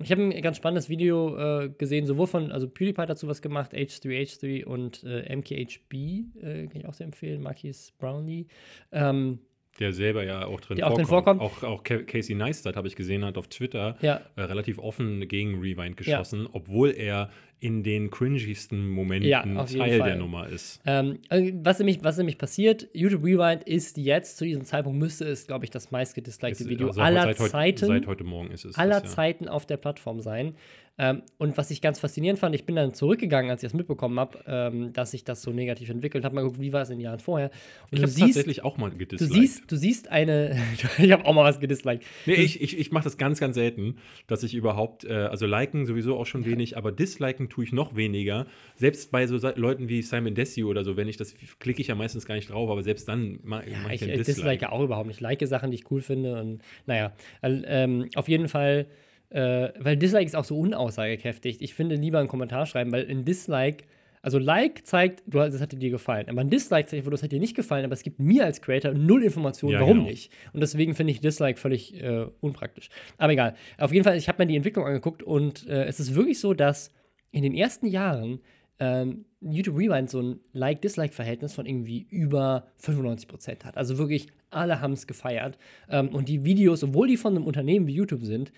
Ich habe ein ganz spannendes Video äh, gesehen, sowohl von, also PewDiePie dazu was gemacht, H3H3 und äh, MKHB, äh, kann ich auch sehr empfehlen, Marquis Brownlee. Ähm,
der selber ja auch drin.
Auch, vorkommt.
auch, auch Casey Neistat, habe ich gesehen, hat auf Twitter
ja.
äh, relativ offen gegen Rewind geschossen, ja. obwohl er in den cringiesten Momenten ja, Teil der Nummer ist.
Ähm, äh, was, nämlich, was nämlich passiert, YouTube Rewind ist jetzt, zu diesem Zeitpunkt müsste es, glaube ich, das meistgedislikte Video also aller
seit
Zeiten.
Seit heute Morgen ist es.
Aller das. Zeiten auf der Plattform sein. Ähm, und was ich ganz faszinierend fand, ich bin dann zurückgegangen, als ich das mitbekommen habe, ähm, dass sich das so negativ entwickelt. Habe mal geguckt, wie war es in den Jahren vorher.
Und ich habe tatsächlich auch mal gedisliked.
Du siehst, du siehst eine. ich habe auch mal was gedisliked.
Nee, ich, ich, ich mache das ganz, ganz selten, dass ich überhaupt, äh, also liken sowieso auch schon wenig, aber disliken tue ich noch weniger. Selbst bei so Leuten wie Simon Desio oder so, wenn ich das klicke ich ja meistens gar nicht drauf, aber selbst dann mache
ja, mach ich, ich Dislike. dislike auch überhaupt nicht. Ich like Sachen, die ich cool finde und naja, ähm, auf jeden Fall äh, weil Dislike ist auch so unaussagekräftig. Ich finde lieber einen Kommentar schreiben, weil ein Dislike, also Like zeigt, du, das hat dir gefallen. Aber ein Dislike zeigt, das hat dir nicht gefallen, aber es gibt mir als Creator null Informationen, ja, warum genau. nicht. Und deswegen finde ich Dislike völlig äh, unpraktisch. Aber egal. Auf jeden Fall, ich habe mir die Entwicklung angeguckt und äh, es ist wirklich so, dass in den ersten Jahren ähm, YouTube Rewind so ein Like-Dislike-Verhältnis von irgendwie über 95% hat. Also wirklich, alle haben es gefeiert. Ähm, und die Videos, obwohl die von einem Unternehmen wie YouTube sind,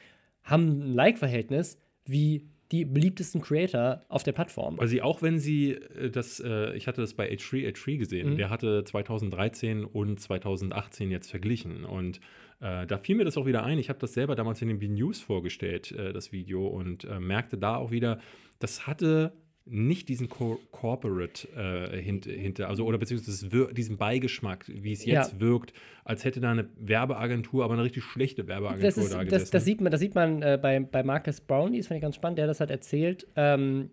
haben ein Like-Verhältnis wie die beliebtesten Creator auf der Plattform.
Weil sie auch, wenn sie äh, das, äh, ich hatte das bei H3, H3 gesehen,
Mhm.
der hatte 2013 und 2018 jetzt verglichen. Und äh, da fiel mir das auch wieder ein. Ich habe das selber damals in den B-News vorgestellt, äh, das Video, und äh, merkte da auch wieder, das hatte nicht diesen Co Corporate äh, hint, hinter, also oder beziehungsweise diesen Beigeschmack, wie es jetzt
Ja.
wirkt, als hätte da eine Werbeagentur, aber eine richtig schlechte Werbeagentur
Das, ist,
da gesessen.
das, das sieht man, das sieht man äh, bei, bei Marcus Brownlee, das fand ich ganz spannend, der das hat erzählt. Ähm,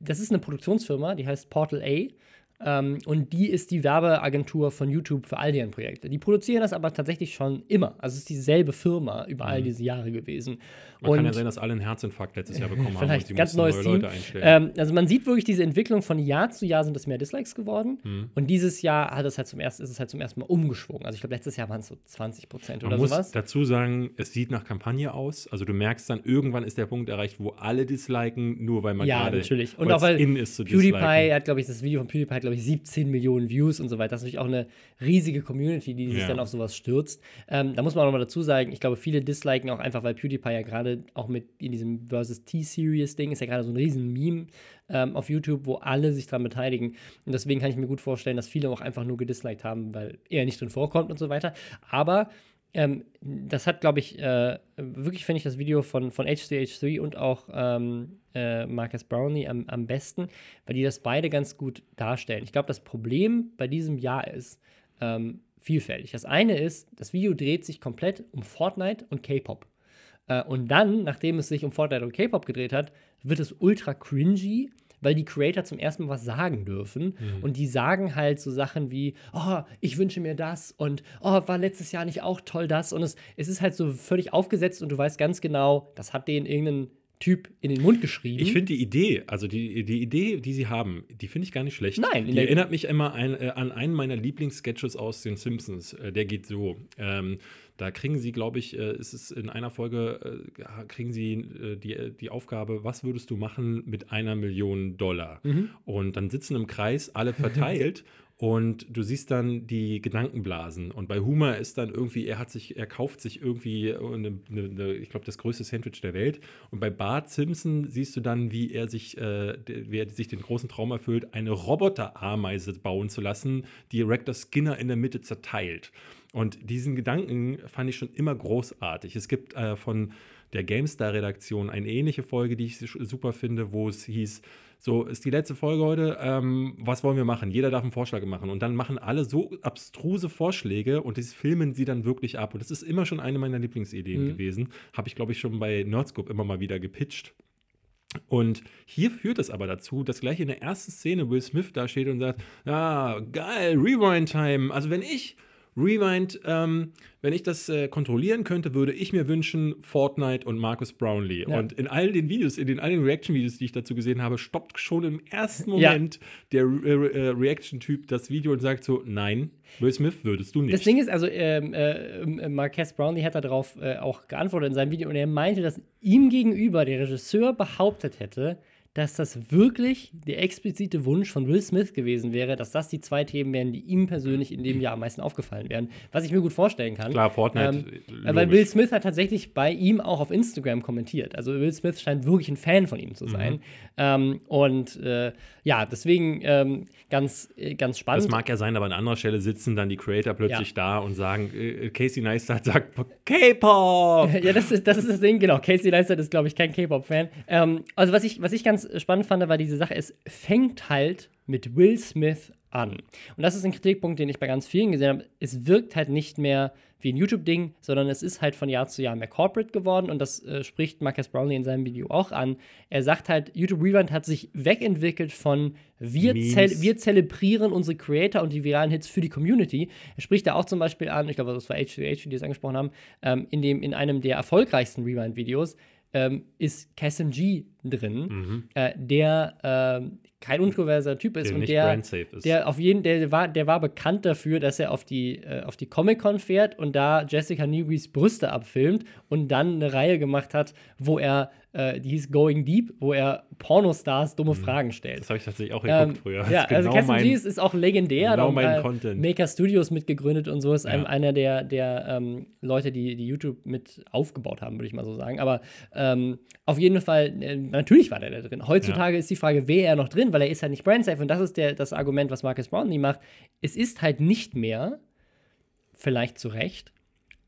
das ist eine Produktionsfirma, die heißt Portal A. Ähm, und die ist die Werbeagentur von YouTube für all deren Projekte. Die produzieren das aber tatsächlich schon immer. Also es ist dieselbe Firma über all diese Jahre gewesen.
Mhm. Man kann ja
Und-
sein, dass alle einen Herzinfarkt letztes Jahr bekommen haben und sie
ganz neues
neue
Team.
Leute einstellen.
Ähm, also man sieht wirklich diese Entwicklung von Jahr zu Jahr sind es mehr Dislikes geworden.
Mhm.
Und dieses Jahr hat es halt zum ersten, ist es halt zum ersten Mal umgeschwungen. Also ich glaube, letztes Jahr waren es so 20 Prozent
Man
oder
muss
sowas.
dazu sagen, es sieht nach Kampagne aus. Also du merkst dann, irgendwann ist der Punkt erreicht, wo alle disliken, nur weil man
Ja,
gerade
natürlich. Und
weil's
auch weil
in ist zu
PewDiePie
disliken.
hat, glaube ich, das Video von PewDiePie hat, glaube ich, 17 Millionen Views und so weiter. Das ist natürlich auch eine riesige Community, die sich
Ja.
dann auf sowas stürzt. Ähm, da muss man auch nochmal dazu sagen, ich glaube, viele disliken auch einfach, weil PewDiePie ja gerade auch mit in diesem Versus T-Series-Ding ist ja gerade so ein riesen Meme ähm, auf YouTube, wo alle sich dran beteiligen. Und deswegen kann ich mir gut vorstellen, dass viele auch einfach nur gedisliked haben, weil er nicht drin vorkommt und so weiter. Aber ähm, das hat, glaube ich, äh, wirklich finde ich das Video von, von H3H3 und auch ähm, äh, Marcus Brownlee am, am besten, weil die das beide ganz gut darstellen. Ich glaube, das Problem bei diesem Jahr ist ähm, vielfältig. Das eine ist, das Video dreht sich komplett um Fortnite und K-Pop. Äh, und dann, nachdem es sich um Fortnite und K-Pop gedreht hat, wird es ultra cringy, weil die Creator zum ersten Mal was sagen dürfen. Und die sagen halt so Sachen wie, oh, ich wünsche mir das und oh, war letztes Jahr nicht auch toll das. Und es, es ist halt so völlig aufgesetzt und du weißt ganz genau, das hat denen irgendein Typ in den Mund geschrieben.
Ich finde die Idee, also die, die Idee, die sie haben, die finde ich gar nicht schlecht.
Nein, in
die erinnert mich immer ein, äh, an einen meiner Lieblingssketches aus den Simpsons. Äh, der geht so. Ähm, da kriegen sie, glaube ich, äh, ist es in einer Folge, äh, kriegen sie äh, die, die Aufgabe, was würdest du machen mit einer Million Dollar?
Mhm.
Und dann sitzen im Kreis alle verteilt. Und du siehst dann die Gedankenblasen. Und bei Homer ist dann irgendwie, er hat sich, er kauft sich irgendwie eine, eine, ich glaube, das größte Sandwich der Welt. Und bei Bart Simpson siehst du dann, wie er sich, äh, wie er sich den großen Traum erfüllt, eine Roboterameise bauen zu lassen, die Rector Skinner in der Mitte zerteilt. Und diesen Gedanken fand ich schon immer großartig. Es gibt äh, von der GameStar-Redaktion eine ähnliche Folge, die ich super finde, wo es hieß, so ist die letzte Folge heute, ähm, was wollen wir machen? Jeder darf einen Vorschlag machen. Und dann machen alle so abstruse Vorschläge und das filmen sie dann wirklich ab. Und das ist immer schon eine meiner Lieblingsideen
Mhm.
gewesen. Habe ich, glaube ich, schon bei Nerdscope immer mal wieder gepitcht. Und hier führt es aber dazu, dass gleich in der ersten Szene Will Smith da steht und sagt: Ah, geil, Rewind-Time. Also, wenn ich Rewind, ähm, wenn ich das äh, kontrollieren könnte, würde ich mir wünschen Fortnite und Marcus Brownlee.
Ja.
Und in all den Videos, in den all den Reaction-Videos, die ich dazu gesehen habe, stoppt schon im ersten
Ja.
Moment der äh, äh, Reaction-Typ das Video und sagt so: Nein, Will Smith würdest du nicht.
Das Ding ist, also ähm, äh, Marques Brownlee hat darauf äh, auch geantwortet in seinem Video und er meinte, dass ihm gegenüber der Regisseur behauptet hätte, dass das wirklich der explizite Wunsch von Will Smith gewesen wäre, dass das die zwei Themen wären, die ihm persönlich in dem Jahr am meisten aufgefallen wären. Was ich mir gut vorstellen kann.
Klar, Fortnite,
Ähm,
äh,
weil. Will Smith hat tatsächlich bei ihm auch auf Instagram kommentiert. Also Will Smith scheint wirklich ein Fan von ihm zu
Mhm.
sein. Ähm, und äh, ja, deswegen ähm, ganz, äh, ganz spannend.
Das mag ja sein, aber an anderer Stelle sitzen dann die Creator plötzlich
Ja.
da und sagen, äh, Casey Neistat sagt K-Pop.
Ja, das ist, das ist das Ding, genau. Casey Neistat ist, glaube ich, kein K-Pop-Fan. Ähm, also, was ich, was ich ganz spannend fand, war diese Sache, es fängt halt mit Will Smith an. Und das ist ein Kritikpunkt, den ich bei ganz vielen gesehen habe. Es wirkt halt nicht mehr wie ein YouTube-Ding, sondern es ist halt von Jahr zu Jahr mehr corporate geworden und das äh, spricht Marcus Brownlee in seinem Video auch an. Er sagt halt, YouTube Rewind hat sich wegentwickelt von wir, zele wir zelebrieren unsere Creator und die viralen Hits für die Community. Er spricht da auch zum Beispiel an, ich glaube, das war H2H, die das angesprochen haben, ähm, in, dem, in einem der erfolgreichsten Rewind-Videos ähm, ist Cassim Drin, äh, der ähm, kein unkontroverser Typ ist
Der
und der,
ist.
der auf jeden, der war, der war bekannt dafür, dass er auf die, äh, auf die Comic-Con fährt und da Jessica Newgrees Brüste abfilmt und dann eine Reihe gemacht hat, wo er, äh, die hieß Going Deep, wo er Pornostars dumme Fragen stellt.
Das habe ich tatsächlich auch
Ähm,
geguckt früher. Das
ja, also
genau
Cassim
mein-
G ist, auch legendär.
genau mein
äh,
Content.
Maker Studios mitgegründet und so ist ein,
Ja.
einer der, der ähm, Leute, die, die YouTube mit aufgebaut haben, würde ich mal so sagen. Aber ähm, auf jeden Fall, äh, natürlich war der da drin. Heutzutage ist die Frage, wäre er noch drin, weil er ist halt nicht brandsafe. Und das ist der, das Argument, was Marcus Brownlee macht. Es ist halt nicht mehr, vielleicht zu Recht,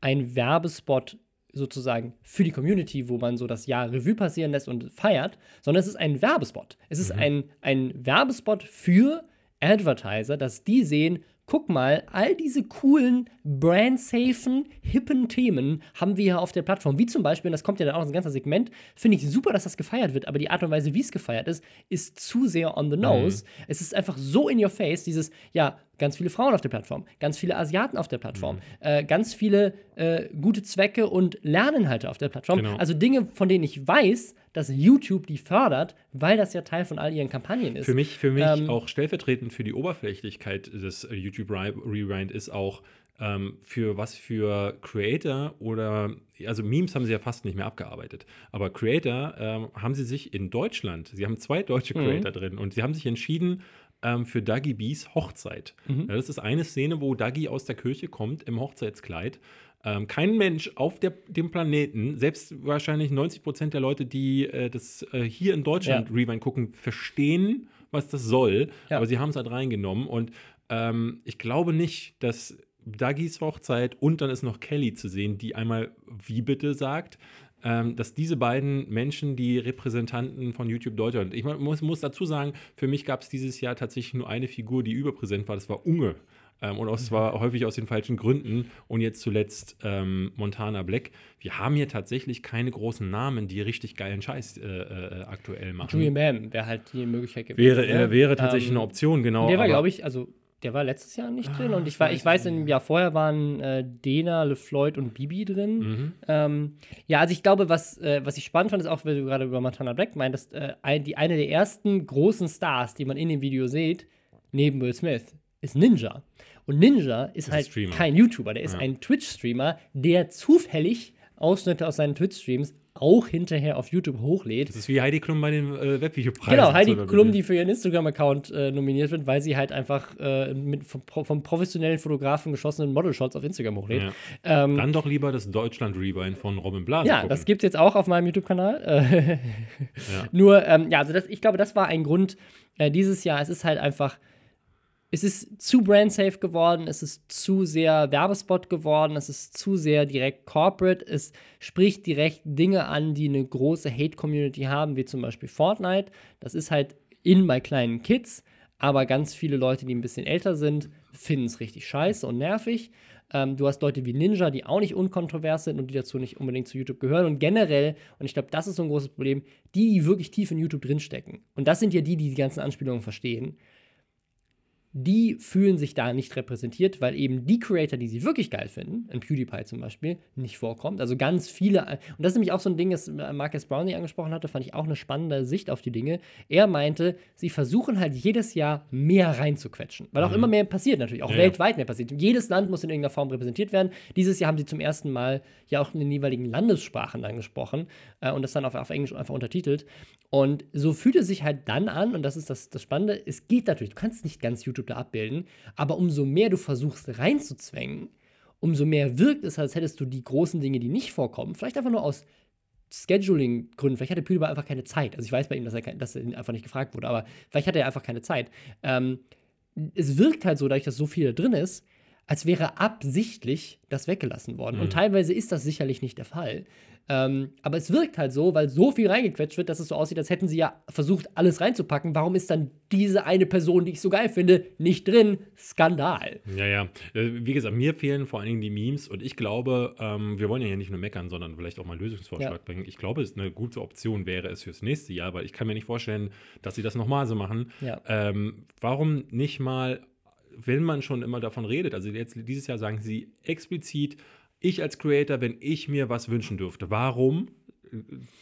ein Werbespot sozusagen für die Community, wo man so das Jahr Revue passieren lässt und feiert, sondern es ist ein Werbespot. Es ist ein, ein Werbespot für Advertiser, dass die sehen, guck mal, all diese coolen, brandsafen, hippen Themen haben wir hier auf der Plattform. Wie zum Beispiel, und das kommt ja dann auch ein ganzer Segment, finde ich super, dass das gefeiert wird, aber die Art und Weise, wie es gefeiert ist, ist zu sehr on the nose. Es ist einfach so in your face, dieses, ja, ganz viele Frauen auf der Plattform, ganz viele Asiaten auf der Plattform, äh, ganz viele äh, gute Zwecke und Lerninhalte auf der Plattform.
Genau.
Also Dinge, von denen ich weiß, dass YouTube die fördert, weil das ja Teil von all ihren Kampagnen ist.
Für mich, für mich
Ähm,
auch stellvertretend für die Oberflächlichkeit des äh, YouTube Re- Rewind ist auch, ähm, für was für Creator oder, also Memes haben sie ja fast nicht mehr abgearbeitet, aber Creator ähm, haben sie sich in Deutschland, sie haben zwei deutsche
Mhm.
Creator drin und sie haben sich entschieden, ähm, für Dagi B's Hochzeit.
Mhm.
Ja, das ist eine Szene, wo Dagi aus der Kirche kommt im Hochzeitskleid. Ähm, kein Mensch auf der, dem Planeten, selbst wahrscheinlich 90 Prozent der Leute, die äh, das äh, hier in Deutschland
Ja.
Rewind gucken, verstehen, was das soll.
Ja.
Aber sie haben es halt reingenommen. Und ähm, ich glaube nicht, dass Dagis Hochzeit und dann ist noch Kelly zu sehen, die einmal wie bitte sagt, ähm, dass diese beiden Menschen die Repräsentanten von YouTube Deutschland, ich muss, muss dazu sagen, für mich gab es dieses Jahr tatsächlich nur eine Figur, die überpräsent war, das war Unge. Ähm, und es war häufig aus den falschen Gründen. Und jetzt zuletzt ähm, Montana Black. Wir haben hier tatsächlich keine großen Namen, die richtig geilen Scheiß äh, äh, aktuell machen.
Julian Bam wäre halt die Möglichkeit gewesen.
Wäre,
ne?
äh, wäre tatsächlich
Ähm,
eine Option, genau.
Der war, glaube ich, also der war letztes Jahr nicht drin
Ah,
und ich,
ich
war,
weiß
ich weiß, im Jahr vorher waren äh, Dena, LeFloid und Bibi drin.
Mhm.
Ähm, ja, also ich glaube, was, äh, was ich spannend fand, ist auch, weil du gerade über Montana Black meintest, äh, ein, die, eine der ersten großen Stars, die man in dem Video sieht, neben Will Smith, ist Ninja. Und Ninja ist
ein
halt
Streamer.
kein YouTuber, der ist
Ja.
ein Twitch-Streamer, der zufällig Ausschnitte aus seinen Twitch-Streams auch hinterher auf YouTube hochlädt.
Das ist wie Heidi Klum bei den äh, Webvideopreisen.
Genau, Heidi
So,
Klum, die für ihren Instagram-Account äh, nominiert wird, weil sie halt einfach äh, mit vom, vom professionellen Fotografen geschossenen Model-Shots auf Instagram hochlädt.
Ja.
Ähm,
Dann doch lieber das Deutschland-Rewind von Robin Blase
ja,
gucken.
das gibt es jetzt auch auf meinem YouTube-Kanal. Äh,
Ja.
Nur, ähm, ja, also das, ich glaube, das war ein Grund äh, dieses Jahr. Es ist halt einfach, es ist zu brand-safe geworden, es ist zu sehr Werbespot geworden, es ist zu sehr direkt corporate, es spricht direkt Dinge an, die eine große Hate-Community haben, wie zum Beispiel Fortnite. Das ist halt in bei kleinen Kids, aber ganz viele Leute, die ein bisschen älter sind, finden es richtig scheiße und nervig. Ähm, du hast Leute wie Ninja, die auch nicht unkontrovers sind und die dazu nicht unbedingt zu YouTube gehören. Und generell, und ich glaube, das ist so ein großes Problem, die, die wirklich tief in YouTube drinstecken. Und das sind ja die, die die ganzen Anspielungen verstehen. Die fühlen sich da nicht repräsentiert, weil eben die Creator, die sie wirklich geil finden, ein PewDiePie zum Beispiel, nicht vorkommt. Also ganz viele, und das ist nämlich auch so ein Ding, das Marcus Brownlee angesprochen hatte, fand ich auch eine spannende Sicht auf die Dinge. Er meinte, sie versuchen halt jedes Jahr mehr reinzuquetschen, weil auch immer mehr passiert natürlich, auch
Ja,
weltweit mehr passiert. Jedes Land muss in irgendeiner Form repräsentiert werden. Dieses Jahr haben sie zum ersten Mal ja auch in den jeweiligen Landessprachen dann gesprochen äh, und das dann auf, auf Englisch einfach untertitelt. Und so fühlt es sich halt dann an, und das ist das, das Spannende, es geht natürlich, du kannst nicht ganz YouTube da abbilden, aber umso mehr du versuchst reinzuzwängen, umso mehr wirkt es, als hättest du die großen Dinge, die nicht vorkommen, vielleicht einfach nur aus Scheduling-Gründen, vielleicht hatte PewDiePie einfach keine Zeit. Also ich weiß bei ihm, dass er, dass er einfach nicht gefragt wurde, aber vielleicht hatte er einfach keine Zeit. Ähm, es wirkt halt so, dadurch, dass so viel da drin ist, als wäre absichtlich das weggelassen worden. Und teilweise ist das sicherlich nicht der Fall. Ähm, aber es wirkt halt so, weil so viel reingequetscht wird, dass es so aussieht, als hätten sie ja versucht, alles reinzupacken. Warum ist dann diese eine Person, die ich so geil finde, nicht drin? Skandal.
Ja, ja. Äh, Wie gesagt, mir fehlen vor allen Dingen die Memes und ich glaube, ähm, wir wollen ja hier nicht nur meckern, sondern vielleicht auch mal einen Lösungsvorschlag
Ja.
bringen. Ich glaube, es ist eine gute Option wäre es fürs nächste Jahr, weil ich kann mir nicht vorstellen, dass sie das nochmal so machen.
Ja.
Ähm, warum nicht mal, wenn man schon immer davon redet, also jetzt dieses Jahr sagen sie explizit, ich als Creator, wenn ich mir was wünschen dürfte, warum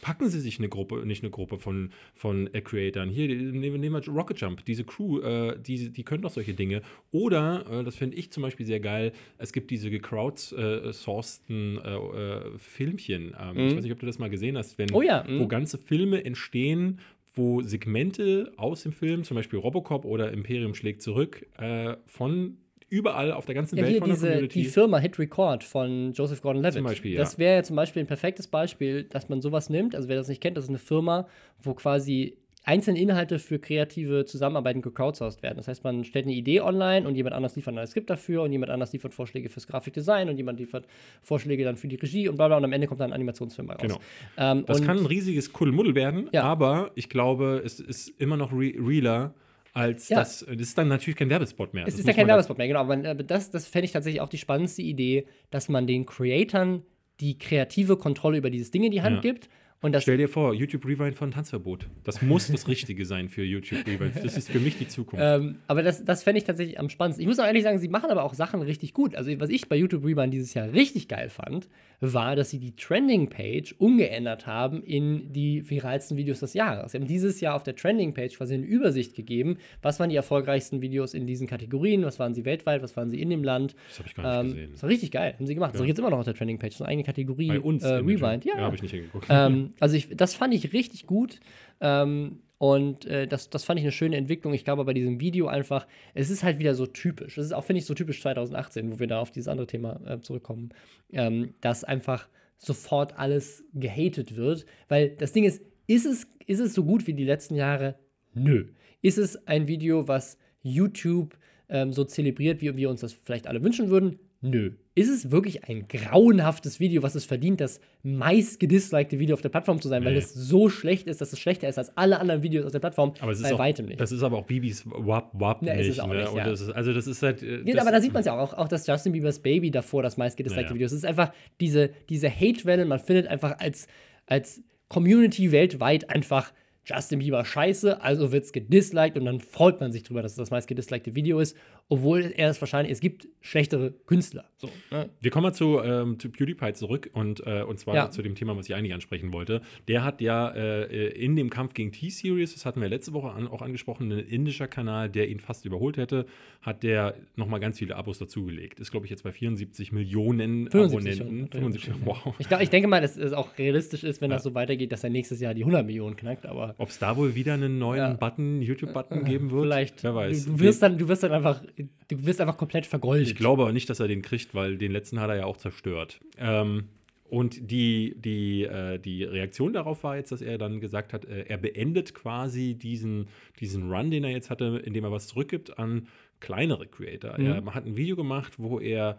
packen sie sich eine Gruppe, nicht eine Gruppe von, von äh, Creatoren. Hier, nehmen, nehmen wir Rocket Jump, diese Crew, äh, die, die können doch solche Dinge. Oder, äh, das finde ich zum Beispiel sehr geil, es gibt diese gecrowdsourceden äh, Filmchen. Ähm, Ich
Mhm.
weiß nicht, ob du das mal gesehen hast, wenn,
Oh ja, mhm.
wo ganze Filme entstehen, wo Segmente aus dem Film, zum Beispiel Robocop oder Imperium schlägt zurück, äh, von überall auf der ganzen
Ja,
Welt von der
diese,
Community.
die Firma Hit Record von Joseph Gordon-Levitt.
Zum Beispiel, ja.
Das wäre ja zum Beispiel ein perfektes Beispiel, dass man sowas nimmt. Also wer das nicht kennt, das ist eine Firma, wo quasi einzelne Inhalte für kreative Zusammenarbeiten gecrowdsourced werden. Das heißt, man stellt eine Idee online und jemand anders liefert ein Skript dafür und jemand anders liefert Vorschläge fürs Grafikdesign und jemand liefert Vorschläge dann für die Regie und bla bla und am Ende kommt dann ein Animationsfilm raus.
Genau.
Ähm,
Das kann ein riesiges Kuddelmuddel werden,
Ja.
aber ich glaube, es ist immer noch re realer als
Ja.
das. Das ist dann natürlich kein Werbespot mehr.
Es
Das
ist ja kein Werbespot mehr, genau. Aber aber das, das fände ich tatsächlich auch die spannendste Idee, dass man den Creatoren die kreative Kontrolle über dieses Ding in die Hand
Ja.
gibt. Und das
Stell dir vor, YouTube Rewind von Tanzverbot. Das muss das Richtige sein für YouTube Rewind. Das ist für mich die Zukunft.
Ähm, aber das, das fände ich tatsächlich am spannendsten. Ich muss auch ehrlich sagen, sie machen aber auch Sachen richtig gut. Also, was ich bei YouTube Rewind dieses Jahr richtig geil fand, war, dass sie die Trending-Page umgeändert haben in die viralsten Videos des Jahres. Sie haben dieses Jahr auf der Trending-Page quasi eine Übersicht gegeben, was waren die erfolgreichsten Videos in diesen Kategorien, was waren sie weltweit, was waren sie in dem Land.
das habe ich gar nicht
Ähm,
gesehen.
das war richtig geil, haben sie gemacht. Das ist jetzt immer noch auf der Trending-Page, so eine eigene Kategorie.
Bei uns.
äh, Rewind,
Trend.
ja.
habe ich nicht hingeguckt.
Ähm, also ich, das fand ich richtig gut. Ähm, und äh, das, das fand ich eine schöne Entwicklung. Ich glaube bei diesem Video einfach, es ist halt wieder so typisch. Es ist auch, finde ich, so typisch 2018, wo wir da auf dieses andere Thema äh, zurückkommen, ähm, dass einfach sofort alles gehatet wird. Weil das Ding ist, ist es, ist es so gut wie die letzten Jahre? Nö. Ist es ein Video, was YouTube ähm, so zelebriert, wie wir uns das vielleicht alle wünschen würden? Nö. Ist es wirklich ein grauenhaftes Video, was es verdient, das meist gedislikte Video auf der Plattform zu sein, weil
Nee.
es so schlecht ist, dass es schlechter ist als alle anderen Videos auf der Plattform?
Aber es ist
Bei
auch,
weitem nicht.
Das ist aber auch Bibis Wap Wap
Ne, ist
nicht.
es auch
ne?
nicht, ja.
das ist, also das ist halt. äh,
Ja,
das-
aber da sieht man es ja auch, auch, auch das Justin Biebers Baby davor, das meistgedislikte
Ja, ja.
Video. Es ist einfach diese, diese Hate-Welle, man findet einfach als, als Community weltweit einfach Justin Bieber scheiße, also wird es gedisliked und dann freut man sich drüber, dass es das meistgedislikte Video ist, obwohl er es wahrscheinlich, es gibt schlechtere Künstler. So, ne?
Wir kommen mal zu, ähm, zu PewDiePie zurück und, äh, und zwar
Ja.
zu dem Thema, was ich eigentlich ansprechen wollte. Der hat ja äh, in dem Kampf gegen T-Series, das hatten wir letzte Woche an, auch angesprochen, ein indischer Kanal, der ihn fast überholt hätte, hat der nochmal ganz viele Abos dazugelegt. Ist, glaube ich, jetzt bei 74 Millionen
75
Abonnenten.
schon.
75, wow.
Ich, glaub, ich denke mal, dass es auch realistisch ist, wenn das so weitergeht, dass er nächstes Jahr die 100 Millionen knackt, aber
Ob es da wohl wieder einen neuen
Ja.
Button, YouTube-Button geben wird?
vielleicht.
Wer weiß.
Du, du, wirst dann, du wirst dann einfach, du wirst einfach komplett vergoldet.
Ich glaube aber nicht, dass er den kriegt, weil den letzten hat er ja auch zerstört. Ähm, und die, die, äh, die Reaktion darauf war jetzt, dass er dann gesagt hat, äh, er beendet quasi diesen, diesen Run, den er jetzt hatte, indem er was zurückgibt an kleinere Creator.
Mhm.
Er hat ein Video gemacht, wo er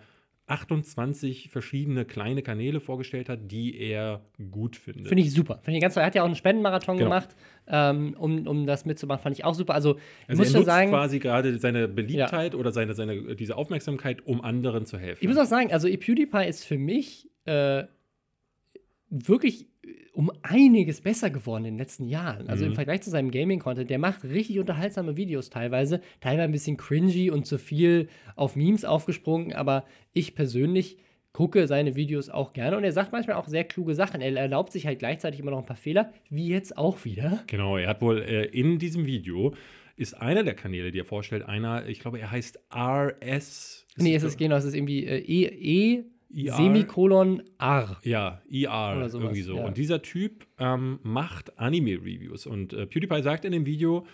28 verschiedene kleine Kanäle vorgestellt hat, die er gut findet.
Finde ich super. Finde ich ganz toll. Er hat ja auch einen Spendenmarathon
Genau.
gemacht, ähm, um, um das mitzumachen. Fand ich auch super. Also,
also
muss
er nutzt
sagen,
quasi gerade seine Beliebtheit oder seine, seine, diese Aufmerksamkeit, um anderen zu helfen.
ich muss auch sagen, also PewDiePie ist für mich äh, wirklich um einiges besser geworden in den letzten Jahren. Also
Mhm.
im Vergleich zu seinem Gaming-Content, der macht richtig unterhaltsame Videos teilweise, teilweise ein bisschen cringy und zu viel auf Memes aufgesprungen, aber ich persönlich gucke seine Videos auch gerne und er sagt manchmal auch sehr kluge Sachen. Er erlaubt sich halt gleichzeitig immer noch ein paar Fehler, wie jetzt auch wieder.
Genau, er hat wohl äh, in diesem Video ist einer der Kanäle, die er vorstellt, einer, ich glaube, er heißt RS.
Nee, es ist genau, es ist irgendwie äh, E, e
IR?
Semikolon R.
Ja, IR,
Oder sowas,
irgendwie so.
ja.
Und dieser Typ ähm, macht Anime-Reviews. Und äh, PewDiePie sagt in dem Video,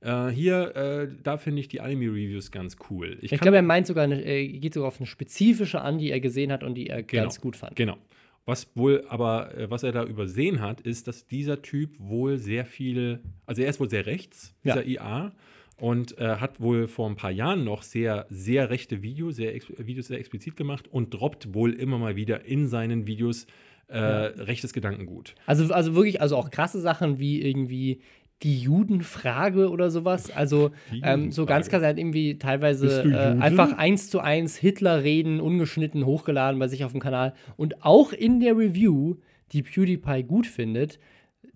äh, hier, äh, da finde ich die Anime-Reviews ganz cool.
Ich,
kann-
glaube, er meint sogar, eine, er geht sogar auf eine spezifische an, die er gesehen hat und die er
Genau.
ganz gut fand.
Genau. Was wohl aber, äh, was er da übersehen hat, ist, dass dieser Typ wohl sehr viel, also er ist wohl sehr rechts,
Ja.
dieser IA, und äh, hat wohl vor ein paar Jahren noch sehr, sehr rechte Videos, sehr Videos sehr explizit gemacht und droppt wohl immer mal wieder in seinen Videos äh, rechtes Gedankengut.
Also, also wirklich, also auch krasse Sachen wie irgendwie die Judenfrage oder sowas. Also ähm, so ganz krass, er hat irgendwie teilweise äh, einfach eins zu eins Hitler-Reden ungeschnitten hochgeladen bei sich auf dem Kanal. Und auch in der Review, die PewDiePie gut findet,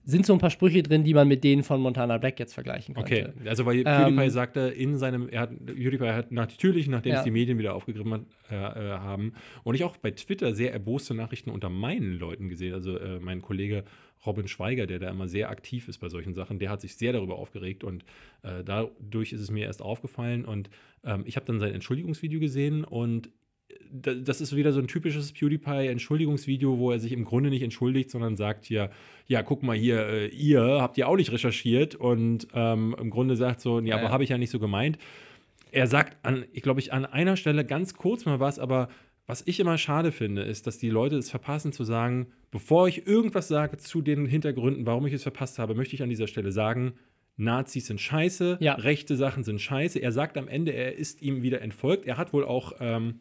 sind so ein paar Sprüche drin, die man mit denen von Montana Black jetzt vergleichen könnte.
Okay, also weil PewDiePie
Ähm,
sagte in seinem, er hat, PewDiePie hat natürlich, nachdem
Ja.
es die Medien wieder aufgegriffen hat, äh, äh, haben und ich auch bei Twitter sehr erboste Nachrichten unter meinen Leuten gesehen. Also äh, mein Kollege Robin Schweiger, der da immer sehr aktiv ist bei solchen Sachen, der hat sich sehr darüber aufgeregt und äh, dadurch ist es mir erst aufgefallen und ähm, ich habe dann sein Entschuldigungsvideo gesehen und das ist wieder so ein typisches PewDiePie-Entschuldigungsvideo, wo er sich im Grunde nicht entschuldigt, sondern sagt hier, ja, guck mal hier, äh, ihr habt ja auch nicht recherchiert und ähm, im Grunde sagt so, ja,
Ja,
aber habe ich ja nicht so gemeint. er sagt an, ich glaube ich, an einer Stelle ganz kurz mal was, aber was ich immer schade finde, ist, dass die Leute es verpassen zu sagen, bevor ich irgendwas sage zu den Hintergründen, warum ich es verpasst habe, möchte ich an dieser Stelle sagen, Nazis sind scheiße,
Ja.
rechte Sachen sind scheiße. Er sagt am Ende, er ist ihm wieder entfolgt. Er hat wohl auch ähm,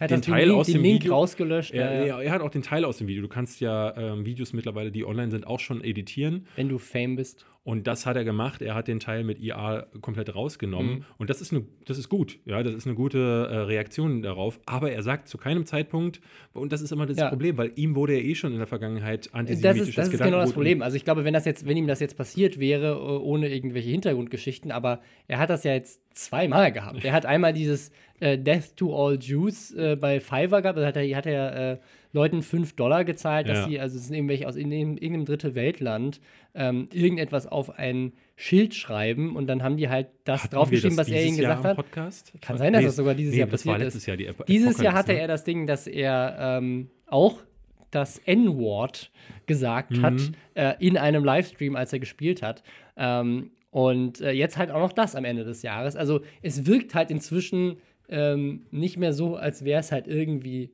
hat
den Teil
Link,
aus
den
dem
Link
Video-
rausgelöscht.
er,
äh,
er, er hat auch den Teil aus dem Video. Du kannst ja ähm, Videos mittlerweile, die online sind, auch schon editieren.
Wenn du Fame bist.
Und das hat er gemacht. Er hat den Teil mit IA komplett rausgenommen.
Mhm.
Und das ist, eine, das ist gut. Ja, das ist eine gute äh, Reaktion darauf. Aber er sagt zu keinem Zeitpunkt, und das ist immer das
Ja.
Problem, weil ihm wurde ja eh schon in der Vergangenheit
Das
antisemitisches
ist, das ist genau das Problem. Also ich glaube, wenn das jetzt, wenn ihm das jetzt passiert wäre, äh, ohne irgendwelche Hintergrundgeschichten, aber er hat das ja jetzt zweimal gehabt. Er hat einmal dieses äh, Death to All Jews äh, bei Fiverr gehabt, da hat er, hat er äh, Leuten 5 Dollar gezahlt, dass
Ja.
sie, also es sind irgendwelche aus in, in, irgendeinem dritte Weltland, ähm, irgendetwas auf ein Schild schreiben und dann haben die halt das
Hatten
draufgeschrieben,
das
was er ihnen
Jahr
gesagt
im
hat.
Podcast?
Kann sein, dass
Nee,
das sogar dieses
nee,
Jahr
das war
passiert
letztes
ist.
Jahr die Ap
Dieses Jahr hatte
ne?
er das Ding, dass er ähm, auch das N-Wort gesagt hat
Mhm.
äh, in einem Livestream, als er gespielt hat. Ähm, und äh, jetzt halt auch noch das am Ende des Jahres. Also es wirkt halt inzwischen ähm, nicht mehr so, als wäre es halt irgendwie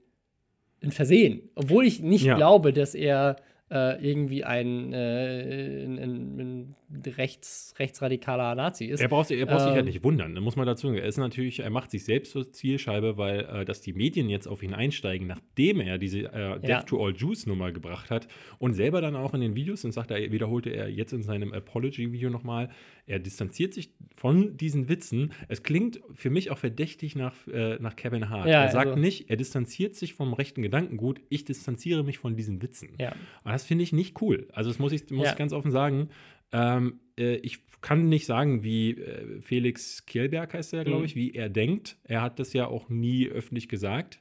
ein Versehen. Obwohl ich nicht
Ja.
glaube, dass er äh, irgendwie ein, äh, ein, ein, ein rechts, rechtsradikaler Nazi ist.
Er braucht, sich- er braucht sich
Ähm,
halt nicht wundern, da muss man dazu sagen. Er ist natürlich, er macht sich selbst zur Zielscheibe, weil äh, dass die Medien jetzt auf ihn einsteigen, nachdem er diese äh, Death to All Jews Nummer gebracht hat und selber dann auch in den Videos und sagt, er wiederholte er jetzt in seinem Apology-Video nochmal, er distanziert sich von diesen Witzen. Es klingt für mich auch verdächtig nach, äh, nach Kevin Hart.
Ja,
er sagt
also-
nicht, er distanziert sich vom rechten Gedankengut, ich distanziere mich von diesen Witzen.
Ja.
Und das finde ich nicht cool. Also, das muss ich, muss
Ja.
ich ganz offen sagen. Ähm, äh, ich kann nicht sagen, wie äh, Felix Kielberg heißt er, glaube
Mhm.
ich, wie er denkt. Er hat das ja auch nie öffentlich gesagt.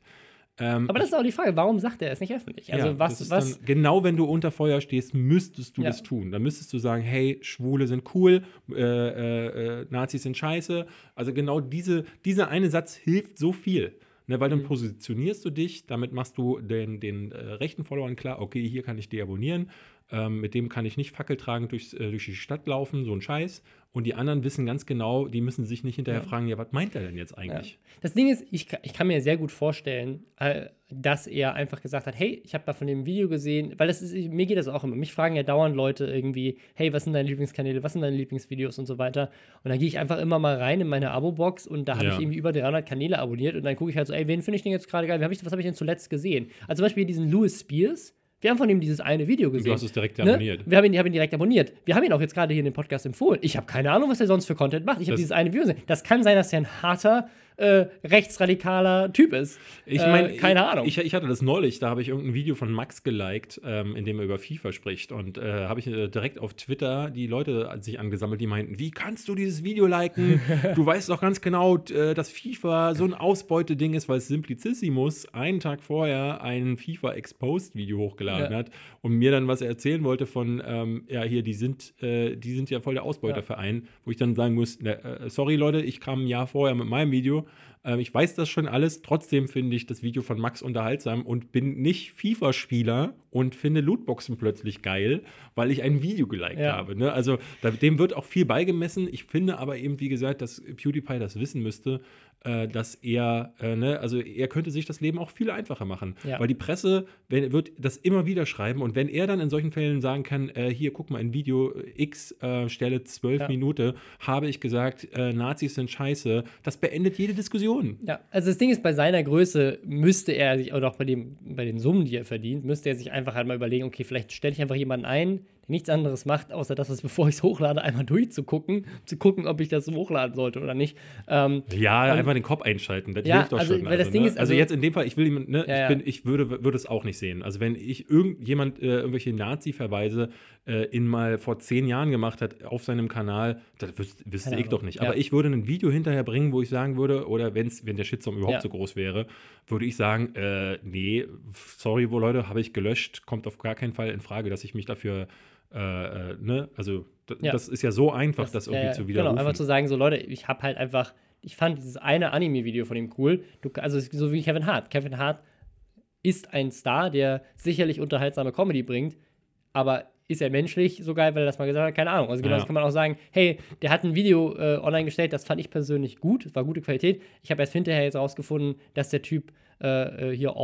Ähm,
Aber das ist auch die Frage, warum sagt er es nicht öffentlich? Also
ja,
was, was,
Dann, genau wenn du unter Feuer stehst, müsstest du
Ja.
das tun. Dann müsstest du sagen, hey, Schwule sind cool, äh, äh, äh, Nazis sind scheiße. Also genau diese, dieser eine Satz hilft so viel. Ne, weil dann
Mhm.
positionierst du dich, damit machst du den, den äh, rechten Followern klar, okay, hier kann ich deabonnieren, ähm, mit dem kann ich nicht fackeltragend durchs, äh, durch die Stadt laufen, so ein Scheiß. Und die anderen wissen ganz genau, die müssen sich nicht hinterher
Ja.
fragen, ja, was meint er denn jetzt
Ja.
eigentlich?
Das Ding ist, ich, ich kann mir sehr gut vorstellen, äh, dass er einfach gesagt hat, hey, ich habe da von dem Video gesehen, weil das ist, mir geht das auch immer. Mich fragen ja dauernd Leute irgendwie, hey, was sind deine Lieblingskanäle, was sind deine Lieblingsvideos und so weiter. Und dann gehe ich einfach immer mal rein in meine Abo-Box und da habe
Ja.
ich irgendwie über 300 Kanäle abonniert und dann gucke ich halt so, ey, wen finde ich denn jetzt gerade geil? Was habe ich denn zuletzt gesehen? Also zum Beispiel diesen Louis Spears. Wir haben von ihm dieses eine Video gesehen.
Du hast es direkt
Ne?
abonniert.
Wir haben ihn, ich hab ihn direkt abonniert. Wir haben ihn auch jetzt gerade hier in dem Podcast empfohlen. Ich habe keine Ahnung, was er sonst für Content macht. Ich habe dieses eine Video gesehen. Das kann sein, dass er ein harter, äh, rechtsradikaler Typ ist.
Ich
Äh,
meine,
keine Ahnung.
Ich, ich hatte das neulich, da habe ich irgendein Video von Max geliked, ähm, in dem er über FIFA spricht. Und äh, habe ich äh, direkt auf Twitter die Leute sich angesammelt, die meinten, wie kannst du dieses Video liken? du weißt doch ganz genau, äh, dass FIFA so ein Ausbeuteding ist, weil Simplicissimus einen Tag vorher ein FIFA Exposed Video hochgeladen
Ja.
hat und mir dann was erzählen wollte von, ähm, ja, hier, die sind, äh, die sind ja voll der Ausbeuterverein, wo ich dann sagen muss, ne, äh, sorry Leute, ich kam ein Jahr vorher mit meinem Video. Ähm, ich weiß das schon alles, trotzdem finde ich das Video von Max unterhaltsam und bin nicht FIFA-Spieler und finde Lootboxen plötzlich geil, weil ich ein Video geliked
Ja.
habe. Ne? Also da, dem wird auch viel beigemessen. Ich finde aber eben, wie gesagt, dass PewDiePie das wissen müsste, äh, dass er, äh, ne, also er könnte sich das Leben auch viel einfacher machen.
Ja.
Weil die Presse wenn, wird das immer wieder schreiben und wenn er dann in solchen Fällen sagen kann, äh, hier, guck mal, in Video X, äh, Stelle 12
Ja.
Minuten, habe ich gesagt, äh, Nazis sind scheiße, das beendet jede Diskussion.
Ja, also das Ding ist, bei seiner Größe müsste er sich, oder auch bei, dem, bei den Summen, die er verdient, müsste er sich einfach halt mal überlegen, okay, vielleicht stelle ich einfach jemanden ein, nichts anderes macht, außer das, was bevor ich es hochlade, einmal durchzugucken, zu gucken, ob ich das hochladen sollte oder nicht. Ähm,
Ja, einfach den Kopf einschalten, das
Ja,
hilft doch
also,
schon.
weil das Ding
ne?
ist,
also,
also-
jetzt in dem Fall, ich will ihm, ne,
Ja,
ich, bin, ich würde, würde es auch nicht sehen. Also wenn ich irgendjemand äh, irgendwelche Nazi-Verweise äh, in mal vor zehn Jahren gemacht hat auf seinem Kanal, das wüs wüsste ich doch nicht. Aber ich würde ein Video hinterher bringen, wo ich sagen würde, oder wenn's, wenn der Shitstorm überhaupt so groß wäre, würde ich sagen, äh, nee, sorry, wo Leute, habe ich gelöscht, kommt auf gar keinen Fall in Frage, dass ich mich dafür, äh, äh, ne, also
Ja.
das ist ja so einfach, das, irgendwie
ja,
zu
Genau,
widerrufen.
einfach zu sagen, so Leute, ich habe halt einfach, ich fand dieses eine Anime-Video von ihm cool. Du, also so wie Kevin Hart. Kevin Hart ist ein Star, der sicherlich unterhaltsame Comedy bringt, aber ist er menschlich so geil, weil er das mal gesagt hat? Keine Ahnung. Also genau
Ja.
das kann man auch sagen, hey, der hat ein Video äh, online gestellt, das fand ich persönlich gut, es war gute Qualität. Ich habe erst hinterher jetzt rausgefunden, dass der Typ äh, äh, hier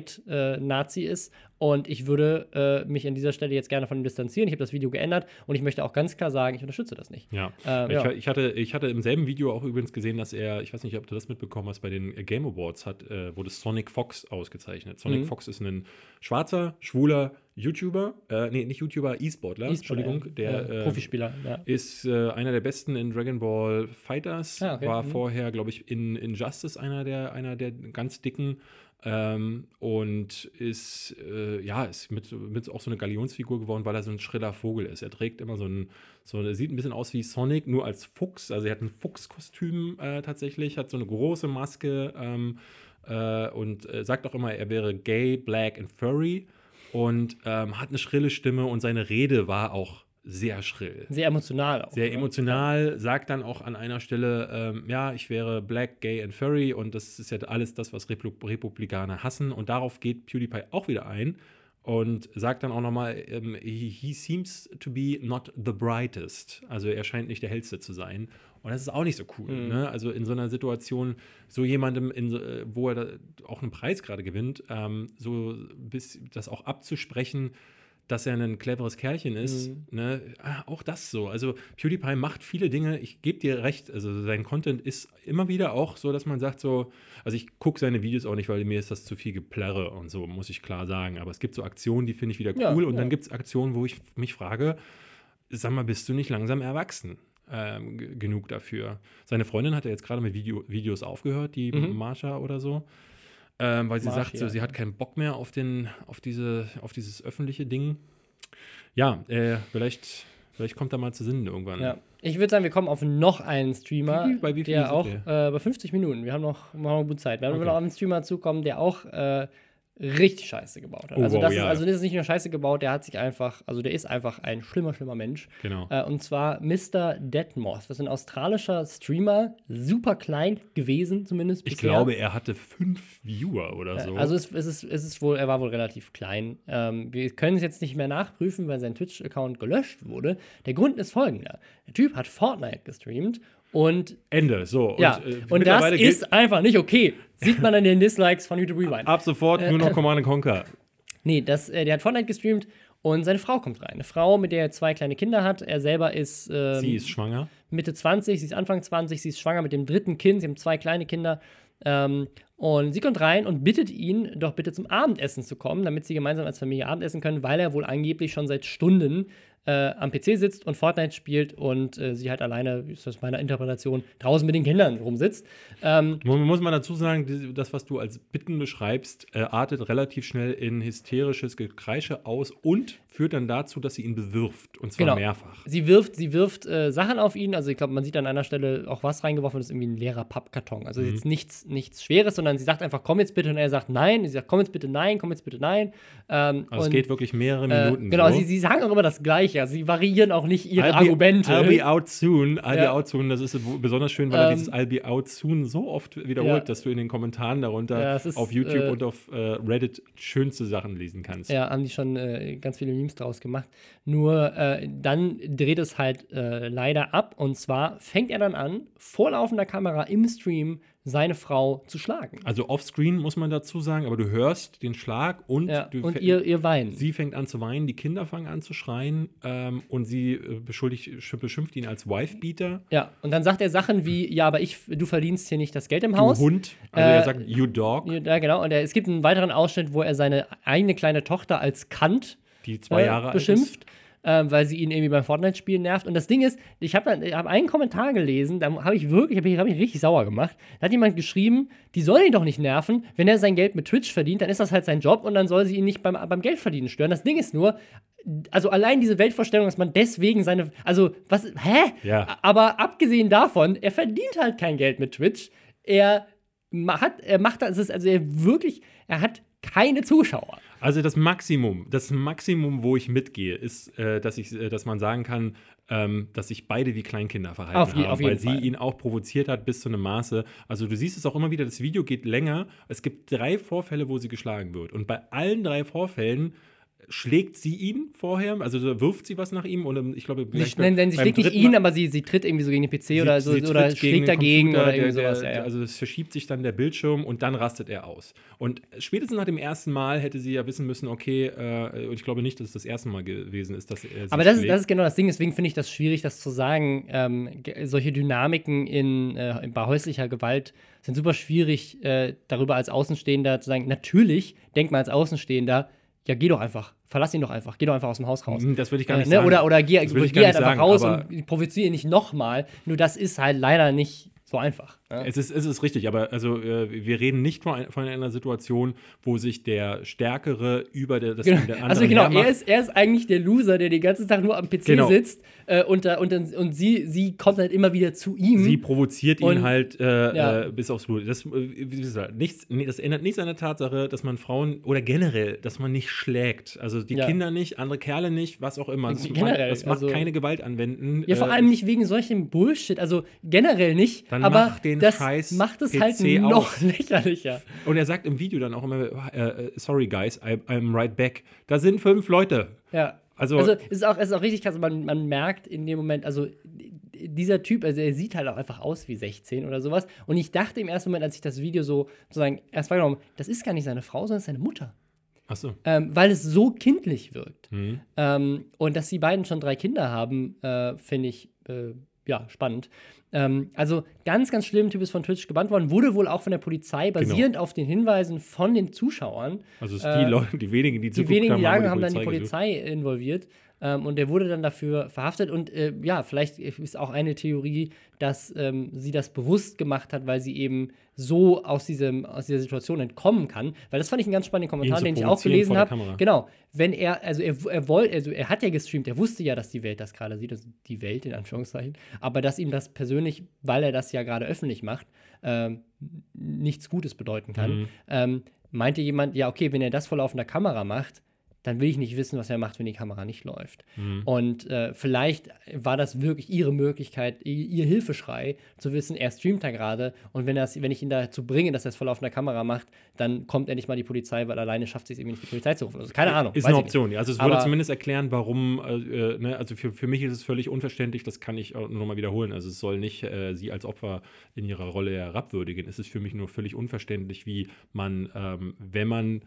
Alt-Right-Nazi ist und ich würde äh, mich an dieser Stelle jetzt gerne von ihm distanzieren. Ich habe das Video geändert und ich möchte auch ganz klar sagen, ich unterstütze das nicht.
Ja.
Äh,
ich,
ja.
ich, hatte, ich hatte im selben Video auch übrigens gesehen, dass er, ich weiß nicht, ob du das mitbekommen hast, bei den äh, Game Awards hat, äh, wurde Sonic Fox ausgezeichnet. Sonic
Mhm.
Fox ist ein schwarzer, schwuler YouTuber, äh, nee, nicht YouTuber, E-Sportler, Entschuldigung, der
äh,
äh,
Profispieler, ja.
ist äh, einer der besten in Dragon Ball Fighters.
Ah, okay.
War
Mhm.
vorher, glaube ich, in Injustice einer der, einer der ganz dicken. Ähm, und ist, äh, ja, ist mit, mit auch so eine Galionsfigur geworden, weil er so ein schriller Vogel ist. Er trägt immer so ein, so er sieht ein bisschen aus wie Sonic, nur als Fuchs. Also er hat ein Fuchskostüm äh, tatsächlich, hat so eine große Maske ähm, äh, und äh, sagt auch immer, er wäre gay, black and furry und ähm, hat eine schrille Stimme und seine Rede war auch sehr schrill.
Sehr emotional auch.
Sehr
ne?
emotional, sagt dann auch an einer Stelle, ähm, ja, ich wäre black, gay and furry und das ist ja alles das, was Republikaner hassen. Und darauf geht PewDiePie auch wieder ein und sagt dann auch nochmal, ähm, he, seems to be not the brightest. Also er scheint nicht der hellste zu sein. Und das ist auch nicht so cool.
Mhm.
Ne? Also in so einer Situation, so jemandem, in, äh, wo er da auch einen Preis gerade gewinnt, ähm, so bis das auch abzusprechen, dass er ein cleveres Kerlchen ist,
Mhm.
ne? ah, auch das so. Also PewDiePie macht viele Dinge, ich gebe dir recht, also sein Content ist immer wieder auch so, dass man sagt so, also ich gucke seine Videos auch nicht, weil mir ist das zu viel Geplärre und so, muss ich klar sagen. Aber es gibt so Aktionen, die finde ich wieder cool
Ja,
und
ja.
dann gibt es Aktionen, wo ich mich frage, sag mal, bist du nicht langsam erwachsen? Ähm, genug dafür. Seine Freundin hat ja jetzt gerade mit Video, Videos aufgehört, die
Mhm.
Marsha oder so. Ähm, weil sie
Marcia,
sagt, so, sie hat keinen Bock mehr auf, den, auf, diese, auf dieses öffentliche Ding. Ja, äh, vielleicht, vielleicht kommt er mal zu Sinn irgendwann.
Ja. Ich würde sagen, wir kommen auf noch einen Streamer,
Wie bei wie viel
der auch äh, bei 50 Minuten. Wir haben noch, wir haben noch gut Zeit. Wir werden
Okay.
noch auf einen Streamer zukommen, der auch äh, richtig Scheiße gebaut hat.
Oh,
also,
wow,
das
ja.
ist, also das ist nicht nur Scheiße gebaut, der hat sich einfach, also der ist einfach ein schlimmer, schlimmer Mensch.
Genau.
Äh, und zwar Mr. Deadmoth. Das ist ein australischer Streamer, super klein gewesen zumindest.
Ich
bisher.
glaube, er hatte fünf Viewer oder so.
Also es, es, ist, es ist wohl, er war wohl relativ klein. Ähm, wir können es jetzt nicht mehr nachprüfen, weil sein Twitch-Account gelöscht wurde. Der Grund ist folgender. Der Typ hat Fortnite gestreamt und
Ende. So.
ja,
äh,
und das ist einfach nicht okay. Sieht man an den Dislikes von YouTube Rewind.
ab sofort nur noch Command Conquer.
Nee, das, äh, der hat Fortnite gestreamt und seine Frau kommt rein. Eine Frau, mit der er zwei kleine Kinder hat. Er selber ist, ähm,
Sie ist schwanger.
Mitte 20, sie ist Anfang 20, sie ist schwanger mit dem dritten Kind, sie haben zwei kleine Kinder. Ähm, und sie kommt rein und bittet ihn, doch bitte zum Abendessen zu kommen, damit sie gemeinsam als Familie Abendessen können, weil er wohl angeblich schon seit Stunden äh, am PC sitzt und Fortnite spielt und äh, sie halt alleine, ist das meiner Interpretation, draußen mit den Kindern rumsitzt. Ähm,
Mu- Muss man dazu sagen, das, was du als Bitten beschreibst, äh, artet relativ schnell in hysterisches Gekreische aus und führt dann dazu, dass sie ihn bewirft. Und zwar
Genau.
mehrfach.
Sie wirft, sie wirft äh, Sachen auf ihn. Also ich glaube, man sieht an einer Stelle auch was reingeworfen, das ist irgendwie ein leerer Pappkarton. Also
Mhm.
jetzt nichts, nichts Schweres, sondern sie sagt einfach, komm jetzt bitte und er sagt nein. Sie sagt, komm jetzt bitte nein, komm jetzt bitte nein. Ähm,
Also es
und,
geht wirklich mehrere
äh,
Minuten.
Genau,
so.
sie, sie sagen auch immer das Gleiche. Also Sie variieren auch nicht ihre
I'll be-
Argumente.
I'll be out soon. I'll be
Ja.
out soon. Das ist besonders schön, weil er
Ähm,
dieses I'll be out soon so oft wiederholt,
Ja.
dass du in den Kommentaren darunter
Ja, es ist,
auf YouTube
äh,
und auf äh, Reddit schönste Sachen lesen kannst.
Ja, haben die schon äh, ganz viele Memes draus gemacht. Nur äh, dann dreht es halt äh, leider ab. Und zwar fängt er dann an, vor laufender Kamera im Stream seine Frau zu schlagen.
Also offscreen muss man dazu sagen, aber du hörst den Schlag und,
Ja,
du
und ihr, ihr Weinen.
sie fängt an zu weinen, die Kinder fangen an zu schreien ähm, und sie äh, beschimpft ihn als Wife-Beater.
Ja, und dann sagt er Sachen wie, ja, aber ich, du verdienst hier nicht das Geld im
Du
Haus.
Hund. Also
Äh,
er sagt, you dog,
Ja, genau. Und er, es gibt einen weiteren Ausschnitt, wo er seine eigene kleine Tochter als Kant
die zwei
äh,
Jahre alt
beschimpft, ähm, weil sie ihn irgendwie beim Fortnite-Spielen nervt. Und das Ding ist, ich habe hab einen Kommentar gelesen, da habe ich wirklich, habe ich, hab ich richtig sauer gemacht. Da hat jemand geschrieben, die soll ihn doch nicht nerven. Wenn er sein Geld mit Twitch verdient, dann ist das halt sein Job und dann soll sie ihn nicht beim, beim Geldverdienen stören. Das Ding ist nur, also allein diese Weltvorstellung, dass man deswegen seine, also was, hä?
Ja.
Aber abgesehen davon, er verdient halt kein Geld mit Twitch. Er hat, er macht das, ist also er wirklich, er hat keine Zuschauer.
Also das Maximum, das Maximum, wo ich mitgehe, ist, äh, dass, ich, äh, dass man sagen kann, ähm, dass sich beide wie Kleinkinder verhalten
Auf
haben,
auf
weil sie
Fall.
ihn auch provoziert hat bis zu einem Maße. Also du siehst es auch immer wieder, das Video geht länger. Es gibt drei Vorfälle, wo sie geschlagen wird. Und bei allen drei Vorfällen schlägt sie ihn vorher, also so wirft sie was nach ihm und ich glaube,
Sie,
gleich
nein, nein, sie schlägt nicht ihn,
Mal-
aber sie, sie tritt irgendwie so gegen den PC
sie-
oder so oder schlägt dagegen
Computer,
oder irgendwie
der,
sowas.
der,
Ja, ja.
Also es verschiebt sich dann der Bildschirm und dann rastet er aus. Und spätestens nach dem ersten Mal hätte sie ja wissen müssen, okay, äh, und ich glaube nicht, dass es das erste Mal gewesen ist, dass er
Aber das ist, das ist genau das Ding, deswegen finde ich das schwierig, das zu sagen. Ähm, solche Dynamiken in, äh, bei häuslicher Gewalt sind super schwierig, äh, darüber als Außenstehender zu sagen. Natürlich denkt man als Außenstehender, ja, geh doch einfach, verlass ihn doch einfach, geh doch einfach aus dem Haus raus.
Hm, Das würde ich gar
Äh,
nicht
ne?
sagen.
Oder, oder geh,
ich
geh halt einfach
sagen,
raus und provoziere ihn nicht nochmal. Nur das ist halt leider nicht so einfach. Ne?
Es ist, es ist richtig, aber also äh, wir reden nicht von, von einer Situation, wo sich der Stärkere über der, das
Genau.
der andere
Also genau, er ist, er ist eigentlich der Loser, der den ganzen Tag nur am PC
Genau.
sitzt äh, und, da- und, dann- und sie, sie kommt halt immer wieder zu ihm.
Sie provoziert ihn
Und-
halt äh,
Ja.
äh, bis aufs Blut. Das, äh, gesagt, nichts, das ändert nichts an der Tatsache, dass man Frauen oder generell, dass man nicht schlägt. Also die
Ja.
Kinder nicht, andere Kerle nicht, was auch immer. Das,
Generell,
man, das macht
also-
keine Gewalt anwenden.
Ja, vor
Äh,
allem nicht wegen solchem Bullshit. Also generell nicht.
Dann
aber
mach den
das
scheiß
macht es
PC
halt noch
aus.
lächerlicher.
Und er sagt im Video dann auch immer, äh, äh, sorry guys, I, I'm right back. Da sind fünf Leute.
Ja.
Also-
Also, es, ist auch, es ist auch richtig krass. Man, man merkt in dem Moment, also dieser Typ, also er sieht halt auch einfach aus wie 16 oder sowas. Und ich dachte im ersten Moment, als ich das Video so sozusagen erst wahrgenommen das ist gar nicht seine Frau, sondern seine Mutter.
Achso.
Ähm, weil es so kindlich wirkt.
Mhm.
Ähm, und dass die beiden schon drei Kinder haben, äh, finde ich äh, ja spannend. Ähm, also ganz, ganz schlimm, Typ ist von Twitch gebannt worden, wurde wohl auch von der Polizei basierend auf den Hinweisen von den Zuschauern.
Also es
Äh,
die Leute, die wenigen, die
Die
zuguckt
wenigen, die
haben,
haben dann die
gesucht.
Polizei involviert. Ähm, und der wurde dann dafür verhaftet. Und äh, ja, vielleicht ist auch eine Theorie, dass ähm, sie das bewusst gemacht hat, weil sie eben so aus, diesem, aus dieser Situation entkommen kann. Weil das fand ich einen ganz spannenden Kommentar, den ich auch gelesen habe. Genau. Wenn er, also er, er wollte, also er hat ja gestreamt, er wusste ja, dass die Welt das gerade sieht, also die Welt in Anführungszeichen, aber dass ihm das persönlich, weil er das ja gerade öffentlich macht, ähm, nichts Gutes bedeuten kann.
Mhm.
Ähm, meinte jemand, ja, okay, wenn er das vor laufender Kamera macht, dann will ich nicht wissen, was er macht, wenn die Kamera nicht läuft.
Mhm.
Und äh, vielleicht war das wirklich ihre Möglichkeit, ihr Hilfeschrei, zu wissen, er streamt da gerade und wenn, wenn ich ihn dazu bringe, dass er es vor laufender Kamera macht, dann kommt endlich mal die Polizei, weil alleine schafft sie es irgendwie nicht, die Polizei zu rufen. Also keine Ahnung.
Ist eine. Option, ja. Also es würde
Aber-
zumindest erklären, warum, äh, äh, ne, also für, für mich ist es völlig unverständlich, das kann ich auch nur noch mal wiederholen. Also es soll nicht äh, sie als Opfer in ihrer Rolle herabwürdigen. Es ist für mich nur völlig unverständlich, wie man, ähm, wenn man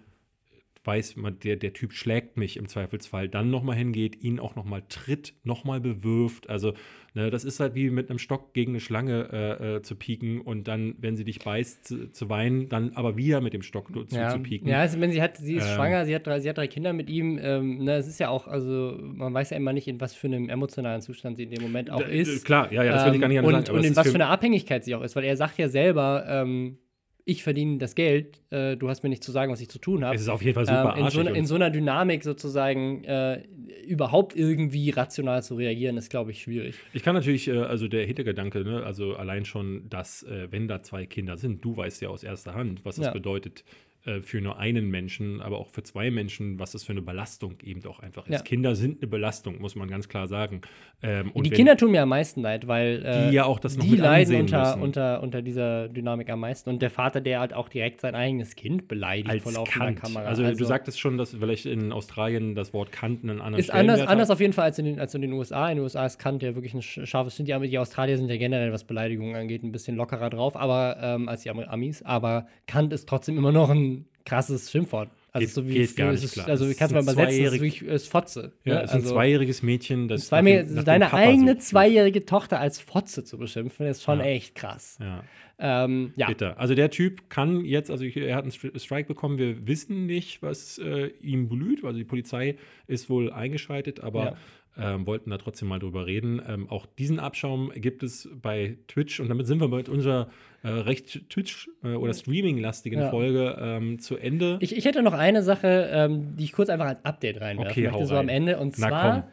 weiß, der, der Typ schlägt mich im Zweifelsfall, dann nochmal hingeht, ihn auch nochmal tritt, nochmal bewirft. Also, ne, das ist halt wie mit einem Stock gegen eine Schlange äh, äh, zu pieken und dann, wenn sie dich beißt, zu, zu weinen, dann aber wieder mit dem Stock zu,
ja.
zu pieken.
Ja, also wenn sie hat, sie ist
Ähm.
schwanger, sie hat, drei, sie hat drei Kinder mit ihm. Ähm, ne, es ist ja auch, also man weiß ja immer nicht, in was für einem emotionalen Zustand sie in dem Moment auch ist.
Klar, ja, ja, das will ich gar nicht
Ähm, und,
sagen.
Und in was
für-
für eine Abhängigkeit sie auch ist, weil er sagt ja selber, ähm, ich verdiene das Geld, äh, du hast mir nicht zu sagen, was ich zu tun habe.
Es ist auf jeden Fall super
ähm, in, so, in so einer Dynamik sozusagen äh, überhaupt irgendwie rational zu reagieren, ist, glaube ich, schwierig.
Ich kann natürlich, äh, also der Hintergedanke, ne, also allein schon, dass, äh, wenn da zwei Kinder sind, du weißt ja aus erster Hand, was das
Ja.
bedeutet äh, für nur einen Menschen, aber auch für zwei Menschen, was das für eine Belastung eben doch einfach ist.
Ja.
Kinder sind eine Belastung, muss man ganz klar sagen. Ähm, und
die Kinder tun mir am meisten leid, weil äh,
Die ja auch das noch
die
mit
leiden unter,
müssen.
unter, unter dieser Dynamik am meisten. Und der Vater, der halt auch direkt sein eigenes Kind beleidigt
als
vor laufender. Kamera.
Also, du sagtest schon, dass vielleicht in Australien das Wort Kant einen anderen
Ist anders, anders auf jeden Fall als in, den, als in den USA. In den USA ist Kant ja wirklich ein sch- scharfes Schild. Die, die Australier sind ja generell, was Beleidigungen angeht, ein bisschen lockerer drauf aber, ähm, als die Am- Amis. Aber Kant ist trotzdem immer noch ein krasses Schimpfwort. Also,
Geht-
so wie
geht gar
es
nicht
ist,
klar.
Also,
Es
ich kann es mal
ein
übersetzen. Das ist, wirklich, ist Fotze.
Ja,
ne?
es ist ein
Also,
zweijähriges Mädchen, das
zwei,
nach nach
deine eigene
sucht.
zweijährige Tochter als Fotze zu beschimpfen, ist schon
Ja.
echt krass.
Ja.
Ähm, ja.
Bitter. Also der Typ kann jetzt, also er hat einen Stri- Strike bekommen, wir wissen nicht, was äh, ihm blüht. Also die Polizei ist wohl eingeschreitet, aber ähm, wollten da trotzdem mal drüber reden. Ähm, auch diesen Abschaum gibt es bei Twitch und damit sind wir mit unserer äh, recht Twitch- äh, oder Streaming-lastigen
Ja.
Folge ähm, zu Ende.
Ich, ich hätte noch eine Sache, ähm, die ich kurz einfach als Update reinwerfen
Okay,
möchte, so am
rein.
Ende. Und
Na
zwar.
komm.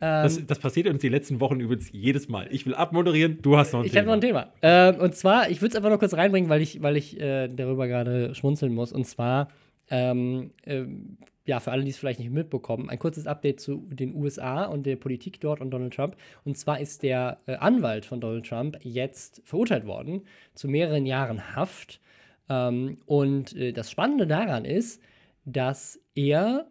das, das passiert uns die letzten Wochen übrigens jedes Mal. Ich will abmoderieren, du hast noch ein
Ich habe noch ein Thema. Ähm, und zwar, ich würde es einfach nur kurz reinbringen, weil ich, weil ich äh, darüber gerade schmunzeln muss. Und zwar, ähm, ähm, ja, für alle, die es vielleicht nicht mitbekommen, ein kurzes Update zu den USA und der Politik dort und Donald Trump. Und zwar ist der äh, Anwalt von Donald Trump jetzt verurteilt worden zu mehreren Jahren Haft. Ähm, und äh, das Spannende daran ist, dass er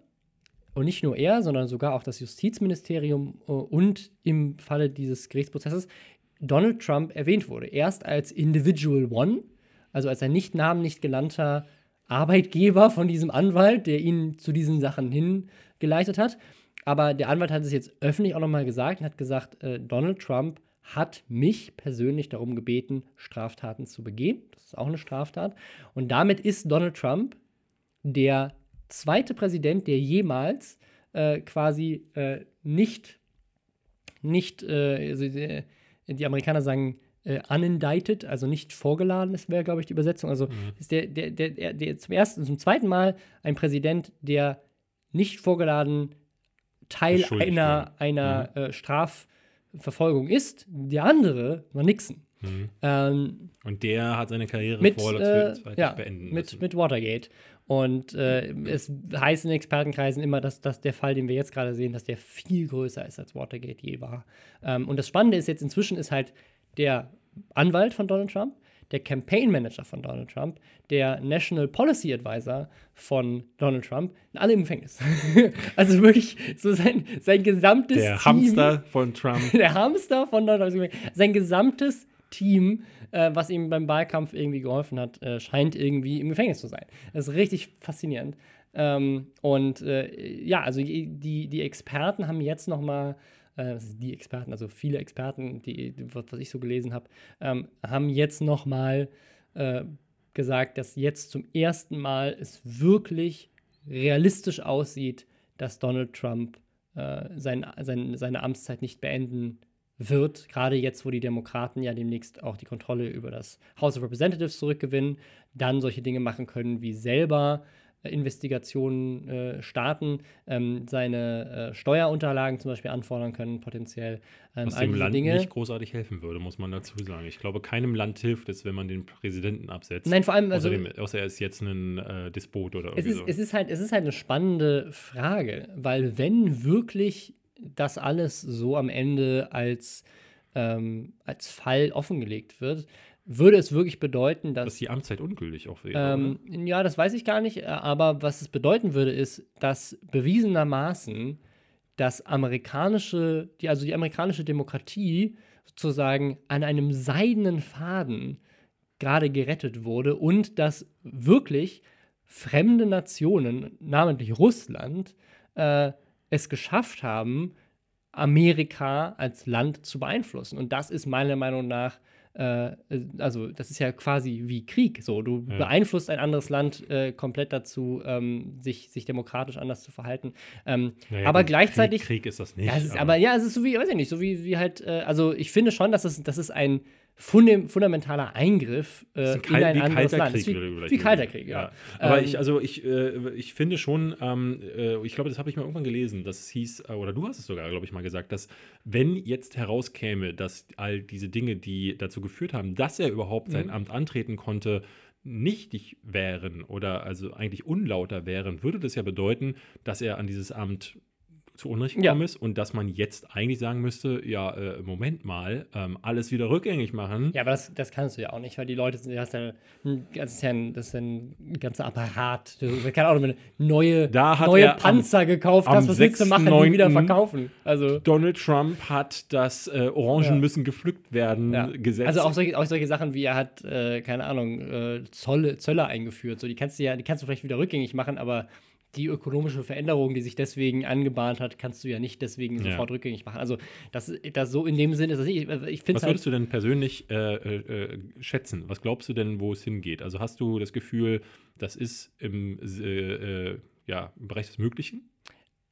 Und nicht nur er, sondern sogar auch das Justizministerium äh, und im Falle dieses Gerichtsprozesses Donald Trump erwähnt wurde. Erst als Individual One, also als ein nicht namentlich genannter Arbeitgeber von diesem Anwalt, der ihn zu diesen Sachen hingeleitet hat. Aber der Anwalt hat es jetzt öffentlich auch nochmal gesagt und hat gesagt, äh, Donald Trump hat mich persönlich darum gebeten, Straftaten zu begehen. Das ist auch eine Straftat. Und damit ist Donald Trump der zweite Präsident, der jemals äh, quasi äh, nicht, nicht äh, also die, die, Amerikaner sagen äh, unindicted, also nicht vorgeladen, das wäre, glaube ich, die Übersetzung. Also mhm. ist der, der, der, der, der zum ersten, zum zweiten Mal ein Präsident, der nicht vorgeladen Teil einer, einer mhm. Äh, Strafverfolgung ist. Der andere war Nixon.
Mhm. Ähm, und der hat seine Karriere
mit, äh, ja, beenden mit, müssen. Mit Watergate. Und äh, es heißt in Expertenkreisen immer, dass, dass der Fall, den wir jetzt gerade sehen, dass der viel größer ist, als Watergate je war. Ähm, und das Spannende ist jetzt inzwischen ist halt der Anwalt von Donald Trump, der Campaign Manager von Donald Trump, der National Policy Advisor von Donald Trump, alle im Gefängnis. also wirklich so sein, sein gesamtes
Der Team, Hamster von Trump.
Der Hamster von Donald Trump. Sein gesamtes Team, äh, was ihm beim Wahlkampf irgendwie geholfen hat, äh, scheint irgendwie im Gefängnis zu sein. Das ist richtig faszinierend. Ähm, und äh, ja, also die, die Experten haben jetzt noch mal äh, die Experten, also viele Experten, die, was ich so gelesen habe, ähm, haben jetzt noch mal äh, gesagt, dass jetzt zum ersten Mal es wirklich realistisch aussieht, dass Donald Trump äh, sein, sein, seine Amtszeit nicht beenden wird, gerade jetzt, wo die Demokraten ja demnächst auch die Kontrolle über das House of Representatives zurückgewinnen, dann solche Dinge machen können, wie selber Investigationen äh, starten, ähm, seine äh, Steuerunterlagen zum Beispiel anfordern können, potenziell.
Ähm, Was dem Land Dinge. nicht großartig helfen würde, muss man dazu sagen. Ich glaube, keinem Land hilft es, wenn man den Präsidenten absetzt.
Nein, vor allem, also,
Außerdem, außer er ist jetzt ein äh, Despot oder
es ist, so. es ist halt, Es ist halt eine spannende Frage, weil wenn wirklich das alles so am Ende als, ähm, als Fall offengelegt wird, würde es wirklich bedeuten, dass. Dass
die Amtszeit ungültig auch
wäre. Ähm, ja, das weiß ich gar nicht. Äh, aber was es bedeuten würde, ist, dass bewiesenermaßen das amerikanische, die, also die amerikanische Demokratie sozusagen an einem seidenen Faden gerade gerettet wurde und dass wirklich fremde Nationen, namentlich Russland, äh, es geschafft haben, Amerika als Land zu beeinflussen. Und das ist meiner Meinung nach äh, also das ist ja quasi wie Krieg. So, du ja. beeinflusst ein anderes Land äh, komplett dazu, ähm, sich, sich demokratisch anders zu verhalten. Ähm, naja, aber gleichzeitig.
Krieg, Krieg, ist das nicht.
Ja, ist, aber, aber, ja, es ist so wie, weiß ich nicht, so wie, wie halt, äh, also ich finde schon, dass es, das ist ein fundamentaler Eingriff
äh, in ein anderes Land.
Krieg, wie, wie kalter Krieg, ja. ja.
Aber ähm, ich, also ich, äh, ich finde schon, ähm, äh, ich glaube, das habe ich mal irgendwann gelesen, das hieß, äh, oder du hast es sogar, glaube ich, mal gesagt, dass wenn jetzt herauskäme, dass all diese Dinge, die dazu geführt haben, dass er überhaupt sein mhm. Amt antreten konnte, nichtig wären oder also eigentlich unlauter wären, würde das ja bedeuten, dass er an dieses Amt zu Unrecht gekommen ja. ist und dass man jetzt eigentlich sagen müsste, ja, äh, Moment mal, ähm, alles wieder rückgängig machen.
Ja, aber das, das kannst du ja auch nicht, weil die Leute sind, das ist ja, das ist ja ein, das ist ein ganzer Apparat. Du, keine Ahnung, wenn du neue, neue Panzer am, gekauft hast, was willst du machen, die wieder verkaufen?
Also, Donald Trump hat das äh, Orangen ja. müssen gepflückt werden ja. Gesetz.
Also auch solche, auch solche Sachen wie er hat, äh, keine Ahnung, äh, Zolle, Zölle eingeführt. So, die kannst du ja, die kannst du vielleicht wieder rückgängig machen, aber die ökonomische Veränderung, die sich deswegen angebahnt hat, kannst du ja nicht deswegen ja. sofort rückgängig machen. Also das, das so in dem Sinne ist das nicht. Ich
Was halt würdest du denn persönlich äh, äh, äh, schätzen? Was glaubst du denn, wo es hingeht? Also hast du das Gefühl, das ist im, äh, äh, ja, im Bereich des Möglichen?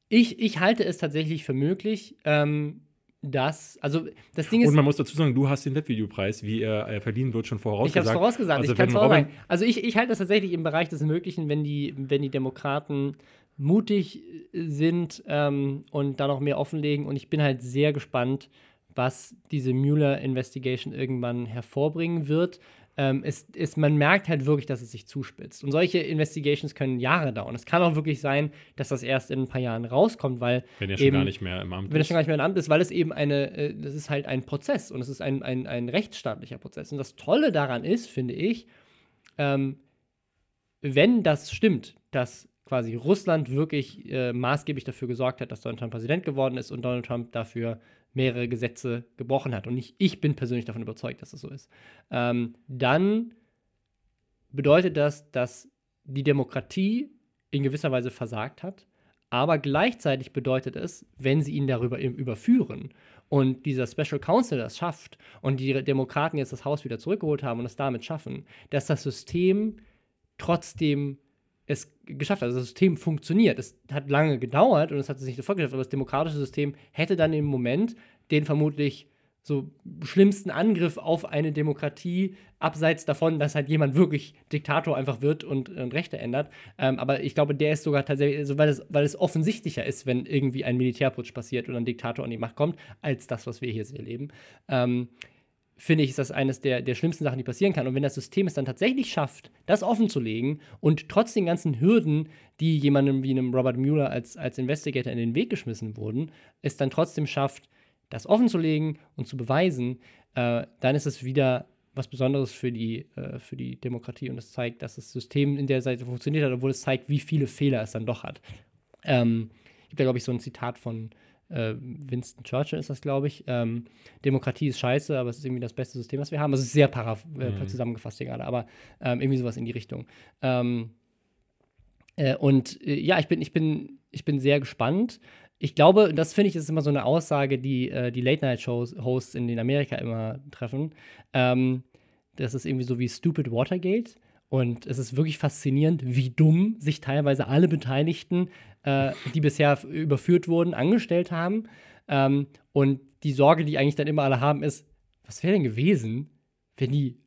Ich, ich halte es tatsächlich für möglich. Ähm, dass, also das Ding ist.
Und man muss dazu sagen, du hast den Webvideopreis, wie er, er verdienen wird, schon vorausgesagt.
Ich habe es vorausgesagt, also ich kann es Also ich, ich halte das tatsächlich im Bereich des Möglichen, wenn die, wenn die Demokraten mutig sind ähm, und da noch mehr offenlegen. Und ich bin halt sehr gespannt, was diese Mueller-Investigation irgendwann hervorbringen wird ähm, ist, ist, man merkt halt wirklich, dass es sich zuspitzt. Und solche Investigations können Jahre dauern. Es kann auch wirklich sein, dass das erst in ein paar Jahren rauskommt, weil.
Wenn er schon gar nicht mehr im Amt
ist. Wenn er schon gar nicht mehr im Amt ist, weil es eben eine, äh, das ist halt ein Prozess und es ist ein, ein, ein rechtsstaatlicher Prozess. Und das Tolle daran ist, finde ich, ähm, wenn das stimmt, dass quasi Russland wirklich äh, maßgeblich dafür gesorgt hat, dass Donald Trump Präsident geworden ist und Donald Trump dafür mehrere Gesetze gebrochen hat. Und nicht ich bin persönlich davon überzeugt, dass das so ist. Ähm, dann bedeutet das, dass die Demokratie in gewisser Weise versagt hat. Aber gleichzeitig bedeutet es, wenn sie ihn darüber überführen und dieser Special Counsel das schafft und die Demokraten jetzt das Haus wieder zurückgeholt haben und es damit schaffen, dass das System trotzdem es geschafft hat. Also das System funktioniert. Es hat lange gedauert und es hat sich nicht sofort geschafft, aber das demokratische System hätte dann im Moment den vermutlich so schlimmsten Angriff auf eine Demokratie, abseits davon, dass halt jemand wirklich Diktator einfach wird und, und Rechte ändert. Ähm, aber ich glaube, der ist sogar tatsächlich, also weil, es, weil es offensichtlicher ist, wenn irgendwie ein Militärputsch passiert oder ein Diktator an die Macht kommt, als das, was wir hier erleben. Ähm, finde ich, ist das eines der, der schlimmsten Sachen, die passieren kann. Und wenn das System es dann tatsächlich schafft, das offen zu legen und trotz den ganzen Hürden, die jemandem wie einem Robert Mueller als, als Investigator in den Weg geschmissen wurden, es dann trotzdem schafft, das offen zu legen und zu beweisen, äh, dann ist es wieder was Besonderes für die, äh, für die Demokratie und es zeigt, dass das System in der Seite funktioniert hat, obwohl es zeigt, wie viele Fehler es dann doch hat. Ähm, gibt ja, glaube ich, so ein Zitat von äh, Winston Churchill ist das, glaube ich. Ähm, Demokratie ist scheiße, aber es ist irgendwie das beste System, was wir haben. Das ist sehr para äh, mhm. zusammengefasst hier gerade, aber ähm, irgendwie sowas in die Richtung. Ähm, äh, und äh, ja, ich bin, ich, bin, ich bin sehr gespannt ich glaube, das finde ich, ist immer so eine Aussage, die äh, die Late-Night-Hosts in den Amerika immer treffen. Ähm, das ist irgendwie so wie Stupid Watergate. Und es ist wirklich faszinierend, wie dumm sich teilweise alle Beteiligten, äh, die bisher überführt wurden, angestellt haben. Ähm, und die Sorge, die eigentlich dann immer alle haben, ist, was wäre denn gewesen, wenn die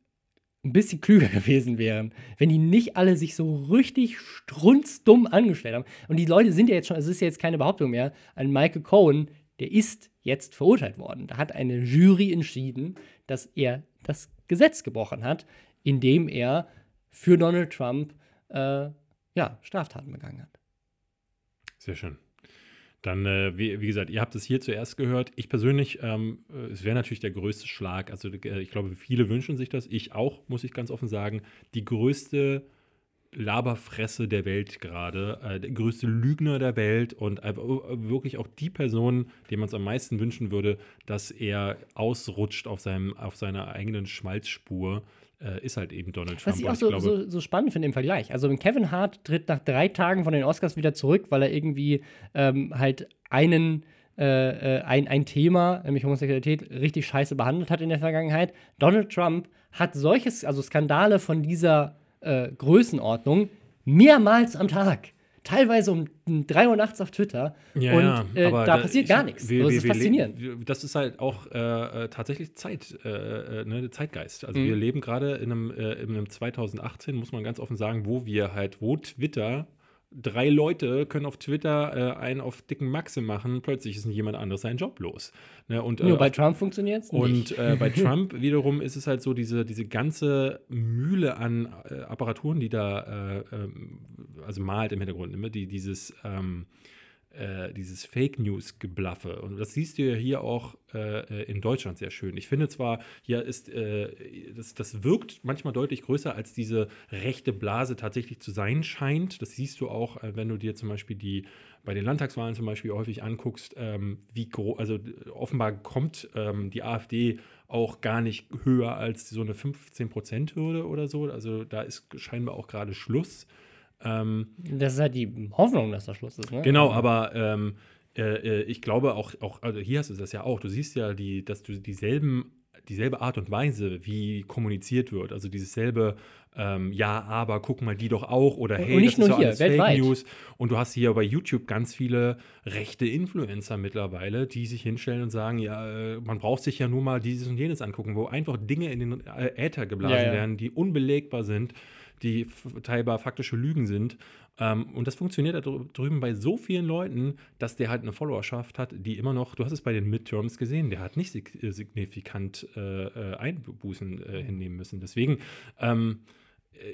ein bisschen klüger gewesen wären, wenn die nicht alle sich so richtig strunzdumm angestellt haben. Und die Leute sind ja jetzt schon, es ist ja jetzt keine Behauptung mehr, ein Michael Cohen, der ist jetzt verurteilt worden. Da hat eine Jury entschieden, dass er das Gesetz gebrochen hat, indem er für Donald Trump äh, ja, Straftaten begangen hat.
Sehr schön. Dann, äh, wie, wie, gesagt, ihr habt es hier zuerst gehört. Ich persönlich, ähm, äh, es wäre natürlich der größte Schlag. Also äh, ich glaube, viele wünschen sich das. Ich auch, muss ich ganz offen sagen. Die größte Laberfresse der Welt gerade, äh, der größte Lügner der Welt und äh, wirklich auch die Person, dem man es am meisten wünschen würde, dass er ausrutscht auf, seinem, auf seiner eigenen Schmalzspur äh, ist halt eben Donald Trump.
Was ich auch so, glaube, so, so, spannend finde im Vergleich. Also Kevin Hart tritt nach drei Tagen von den Oscars wieder zurück, weil er irgendwie ähm, halt einen äh, äh, ein, ein Thema, nämlich Homosexualität, richtig scheiße behandelt hat in der Vergangenheit. Donald Trump hat solches, also Skandale von dieser äh, Größenordnung mehrmals am Tag teilweise um 3 Uhr nachts auf Twitter
ja,
und äh, da, da passiert gar nichts. Wir,
das
ist faszinierend.
das ist halt auch äh, äh tatsächlich Zeit, äh, äh, ne, Zeitgeist. Also mhm. wir leben gerade in einem, äh, in einem 2018, muss man ganz offen sagen, wo wir halt, wo Twitter drei Leute können auf Twitter äh, einen auf dicken Maxe machen, plötzlich ist jemand anderes seinen Job los. Ne? Und,
Nur äh, bei Trump funktioniert es
Und äh, bei Trump wiederum ist es halt so, diese, diese ganze Mühle an äh, Apparaturen, die da, äh, ähm, also malt im Hintergrund, immer die, dieses ähm, äh, dieses Fake News Geblaffe. Und das siehst du ja hier auch äh, in Deutschland sehr schön. Ich finde zwar, hier ist, äh, das, das wirkt manchmal deutlich größer, als diese rechte Blase tatsächlich zu sein scheint. Das siehst du auch, äh, wenn du dir zum Beispiel die bei den Landtagswahlen zum Beispiel häufig anguckst, ähm, wie groß, also offenbar kommt ähm, die AfD auch gar nicht höher als so eine 15%-Hürde oder so. Also da ist scheinbar auch gerade Schluss.
Ähm, das ist halt die Hoffnung, dass das Schluss ist. Ne?
Genau, aber ähm, äh, äh, ich glaube auch, auch, also hier hast du das ja auch, du siehst ja, die, dass du dieselben, dieselbe Art und Weise, wie kommuniziert wird, also dieses selbe, ähm, ja, aber guck mal, die doch auch oder hey,
und nicht
das
nur ist hier, Fake News.
Und du hast hier bei YouTube ganz viele rechte Influencer mittlerweile, die sich hinstellen und sagen, ja, äh, man braucht sich ja nur mal dieses und jenes angucken, wo einfach Dinge in den äh, Äther geblasen ja, ja. werden, die unbelegbar sind die teilbar faktische Lügen sind. Ähm, und das funktioniert da drüben bei so vielen Leuten, dass der halt eine Followerschaft hat, die immer noch, du hast es bei den Midterms gesehen, der hat nicht äh, signifikant äh, äh, Einbußen äh, hinnehmen müssen. Deswegen, ähm,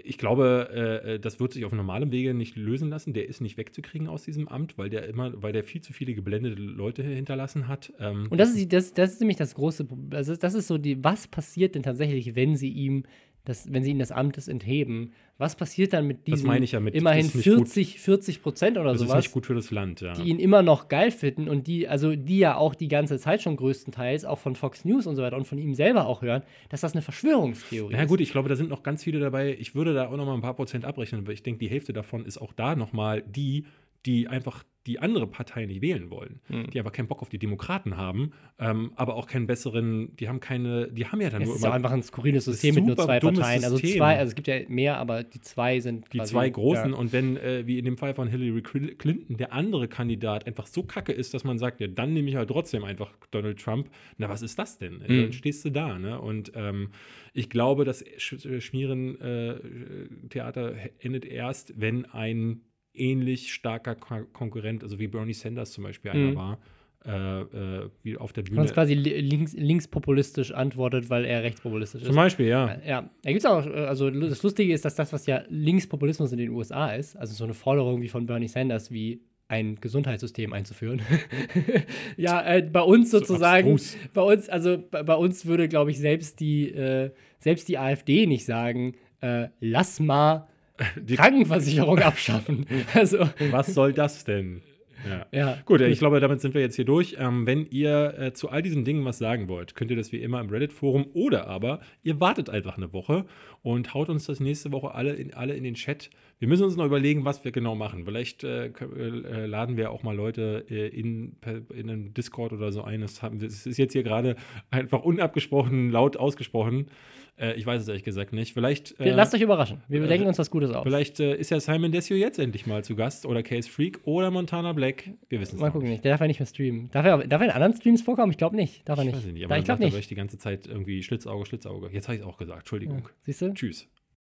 ich glaube, äh, das wird sich auf normalem Wege nicht lösen lassen. Der ist nicht wegzukriegen aus diesem Amt, weil der immer, weil der viel zu viele geblendete Leute hinterlassen hat.
Ähm, und das ist, das, das ist nämlich das große Problem. Also das ist so die, was passiert denn tatsächlich, wenn sie ihm dass, wenn sie ihn des Amtes entheben, was passiert dann mit diesen
ja mit,
immerhin
ist nicht
40, 40 Prozent oder
Das ist
sowas,
nicht gut für das Land, ja.
die ihn immer noch geil finden und die, also die ja auch die ganze Zeit schon größtenteils auch von Fox News und so weiter und von ihm selber auch hören, dass das eine Verschwörungstheorie
Na
ist.
gut, ich glaube, da sind noch ganz viele dabei. Ich würde da auch noch mal ein paar Prozent abrechnen, aber ich denke, die Hälfte davon ist auch da noch mal die, die einfach die andere Partei nicht wählen wollen,
Hm.
die aber keinen Bock auf die Demokraten haben, ähm, aber auch keinen besseren, die haben keine, die haben ja dann
Es
nur
ist ja
immer
einfach ein skurriles System mit nur zwei Parteien. Also zwei, also es gibt ja mehr, aber die zwei sind
die
quasi,
zwei großen
Ja.
und wenn, äh, wie in dem Fall von Hillary Cl- Clinton, der andere Kandidat einfach so kacke ist, dass man sagt, ja, dann nehme ich halt trotzdem einfach Donald Trump. Na, was ist das denn?
Mhm.
Dann stehst du da, ne? Und ähm, ich glaube, das Sch äh, Schmieren-Theater endet erst, wenn ein ähnlich starker Ko Konkurrent, also wie Bernie Sanders zum Beispiel einer
Mhm.
war, äh, äh, wie auf der Bühne.
es quasi li- links, linkspopulistisch antwortet, weil er rechtspopulistisch
Zum
ist.
Beispiel, ja.
Ja, da gibt es auch, äh, also das Lustige ist, dass das, was ja Linkspopulismus in den USA ist, also so eine Forderung wie von Bernie Sanders, wie ein Gesundheitssystem einzuführen. ja, äh, bei uns
So
sozusagen,
abstrus.
bei uns, also bei, bei uns würde, glaube ich, selbst die, äh, selbst die AfD nicht sagen, äh, lass mal
Die-
Krankenversicherung abschaffen. Also,
Was soll das denn? Ja.
ja.
Gut, ich glaube, damit sind wir jetzt hier durch. Ähm, wenn ihr äh, zu all diesen Dingen was sagen wollt, könnt ihr das wie immer im Reddit-Forum oder aber ihr wartet einfach eine Woche und haut uns das nächste Woche alle in, alle in den Chat. Wir müssen uns noch überlegen, was wir genau machen. Vielleicht äh, können, äh, laden wir auch mal Leute äh, in, in einen Discord oder so ein. Das, haben, das ist jetzt hier gerade einfach unabgesprochen, laut ausgesprochen. Äh, ich weiß es ehrlich gesagt nicht. Vielleicht. Äh,
Lasst euch überraschen. Wir denken uns was Gutes aus.
Vielleicht äh, ist ja Simon Desio jetzt endlich mal zu Gast oder Case Freak oder Montana Black. Wir wissen es
Mal
noch
gucken nicht. Der darf ja nicht mehr streamen. Darf er, darf er in anderen Streams vorkommen? Ich glaube nicht. Darf er
Ich
nicht.
weiß nicht,
Ja,
aber
ich
ich glaube
nicht.
die ganze Zeit irgendwie Schlitzauge, Schlitzauge. Jetzt habe ich es auch gesagt. Entschuldigung.
Siehst du?
Tschüss.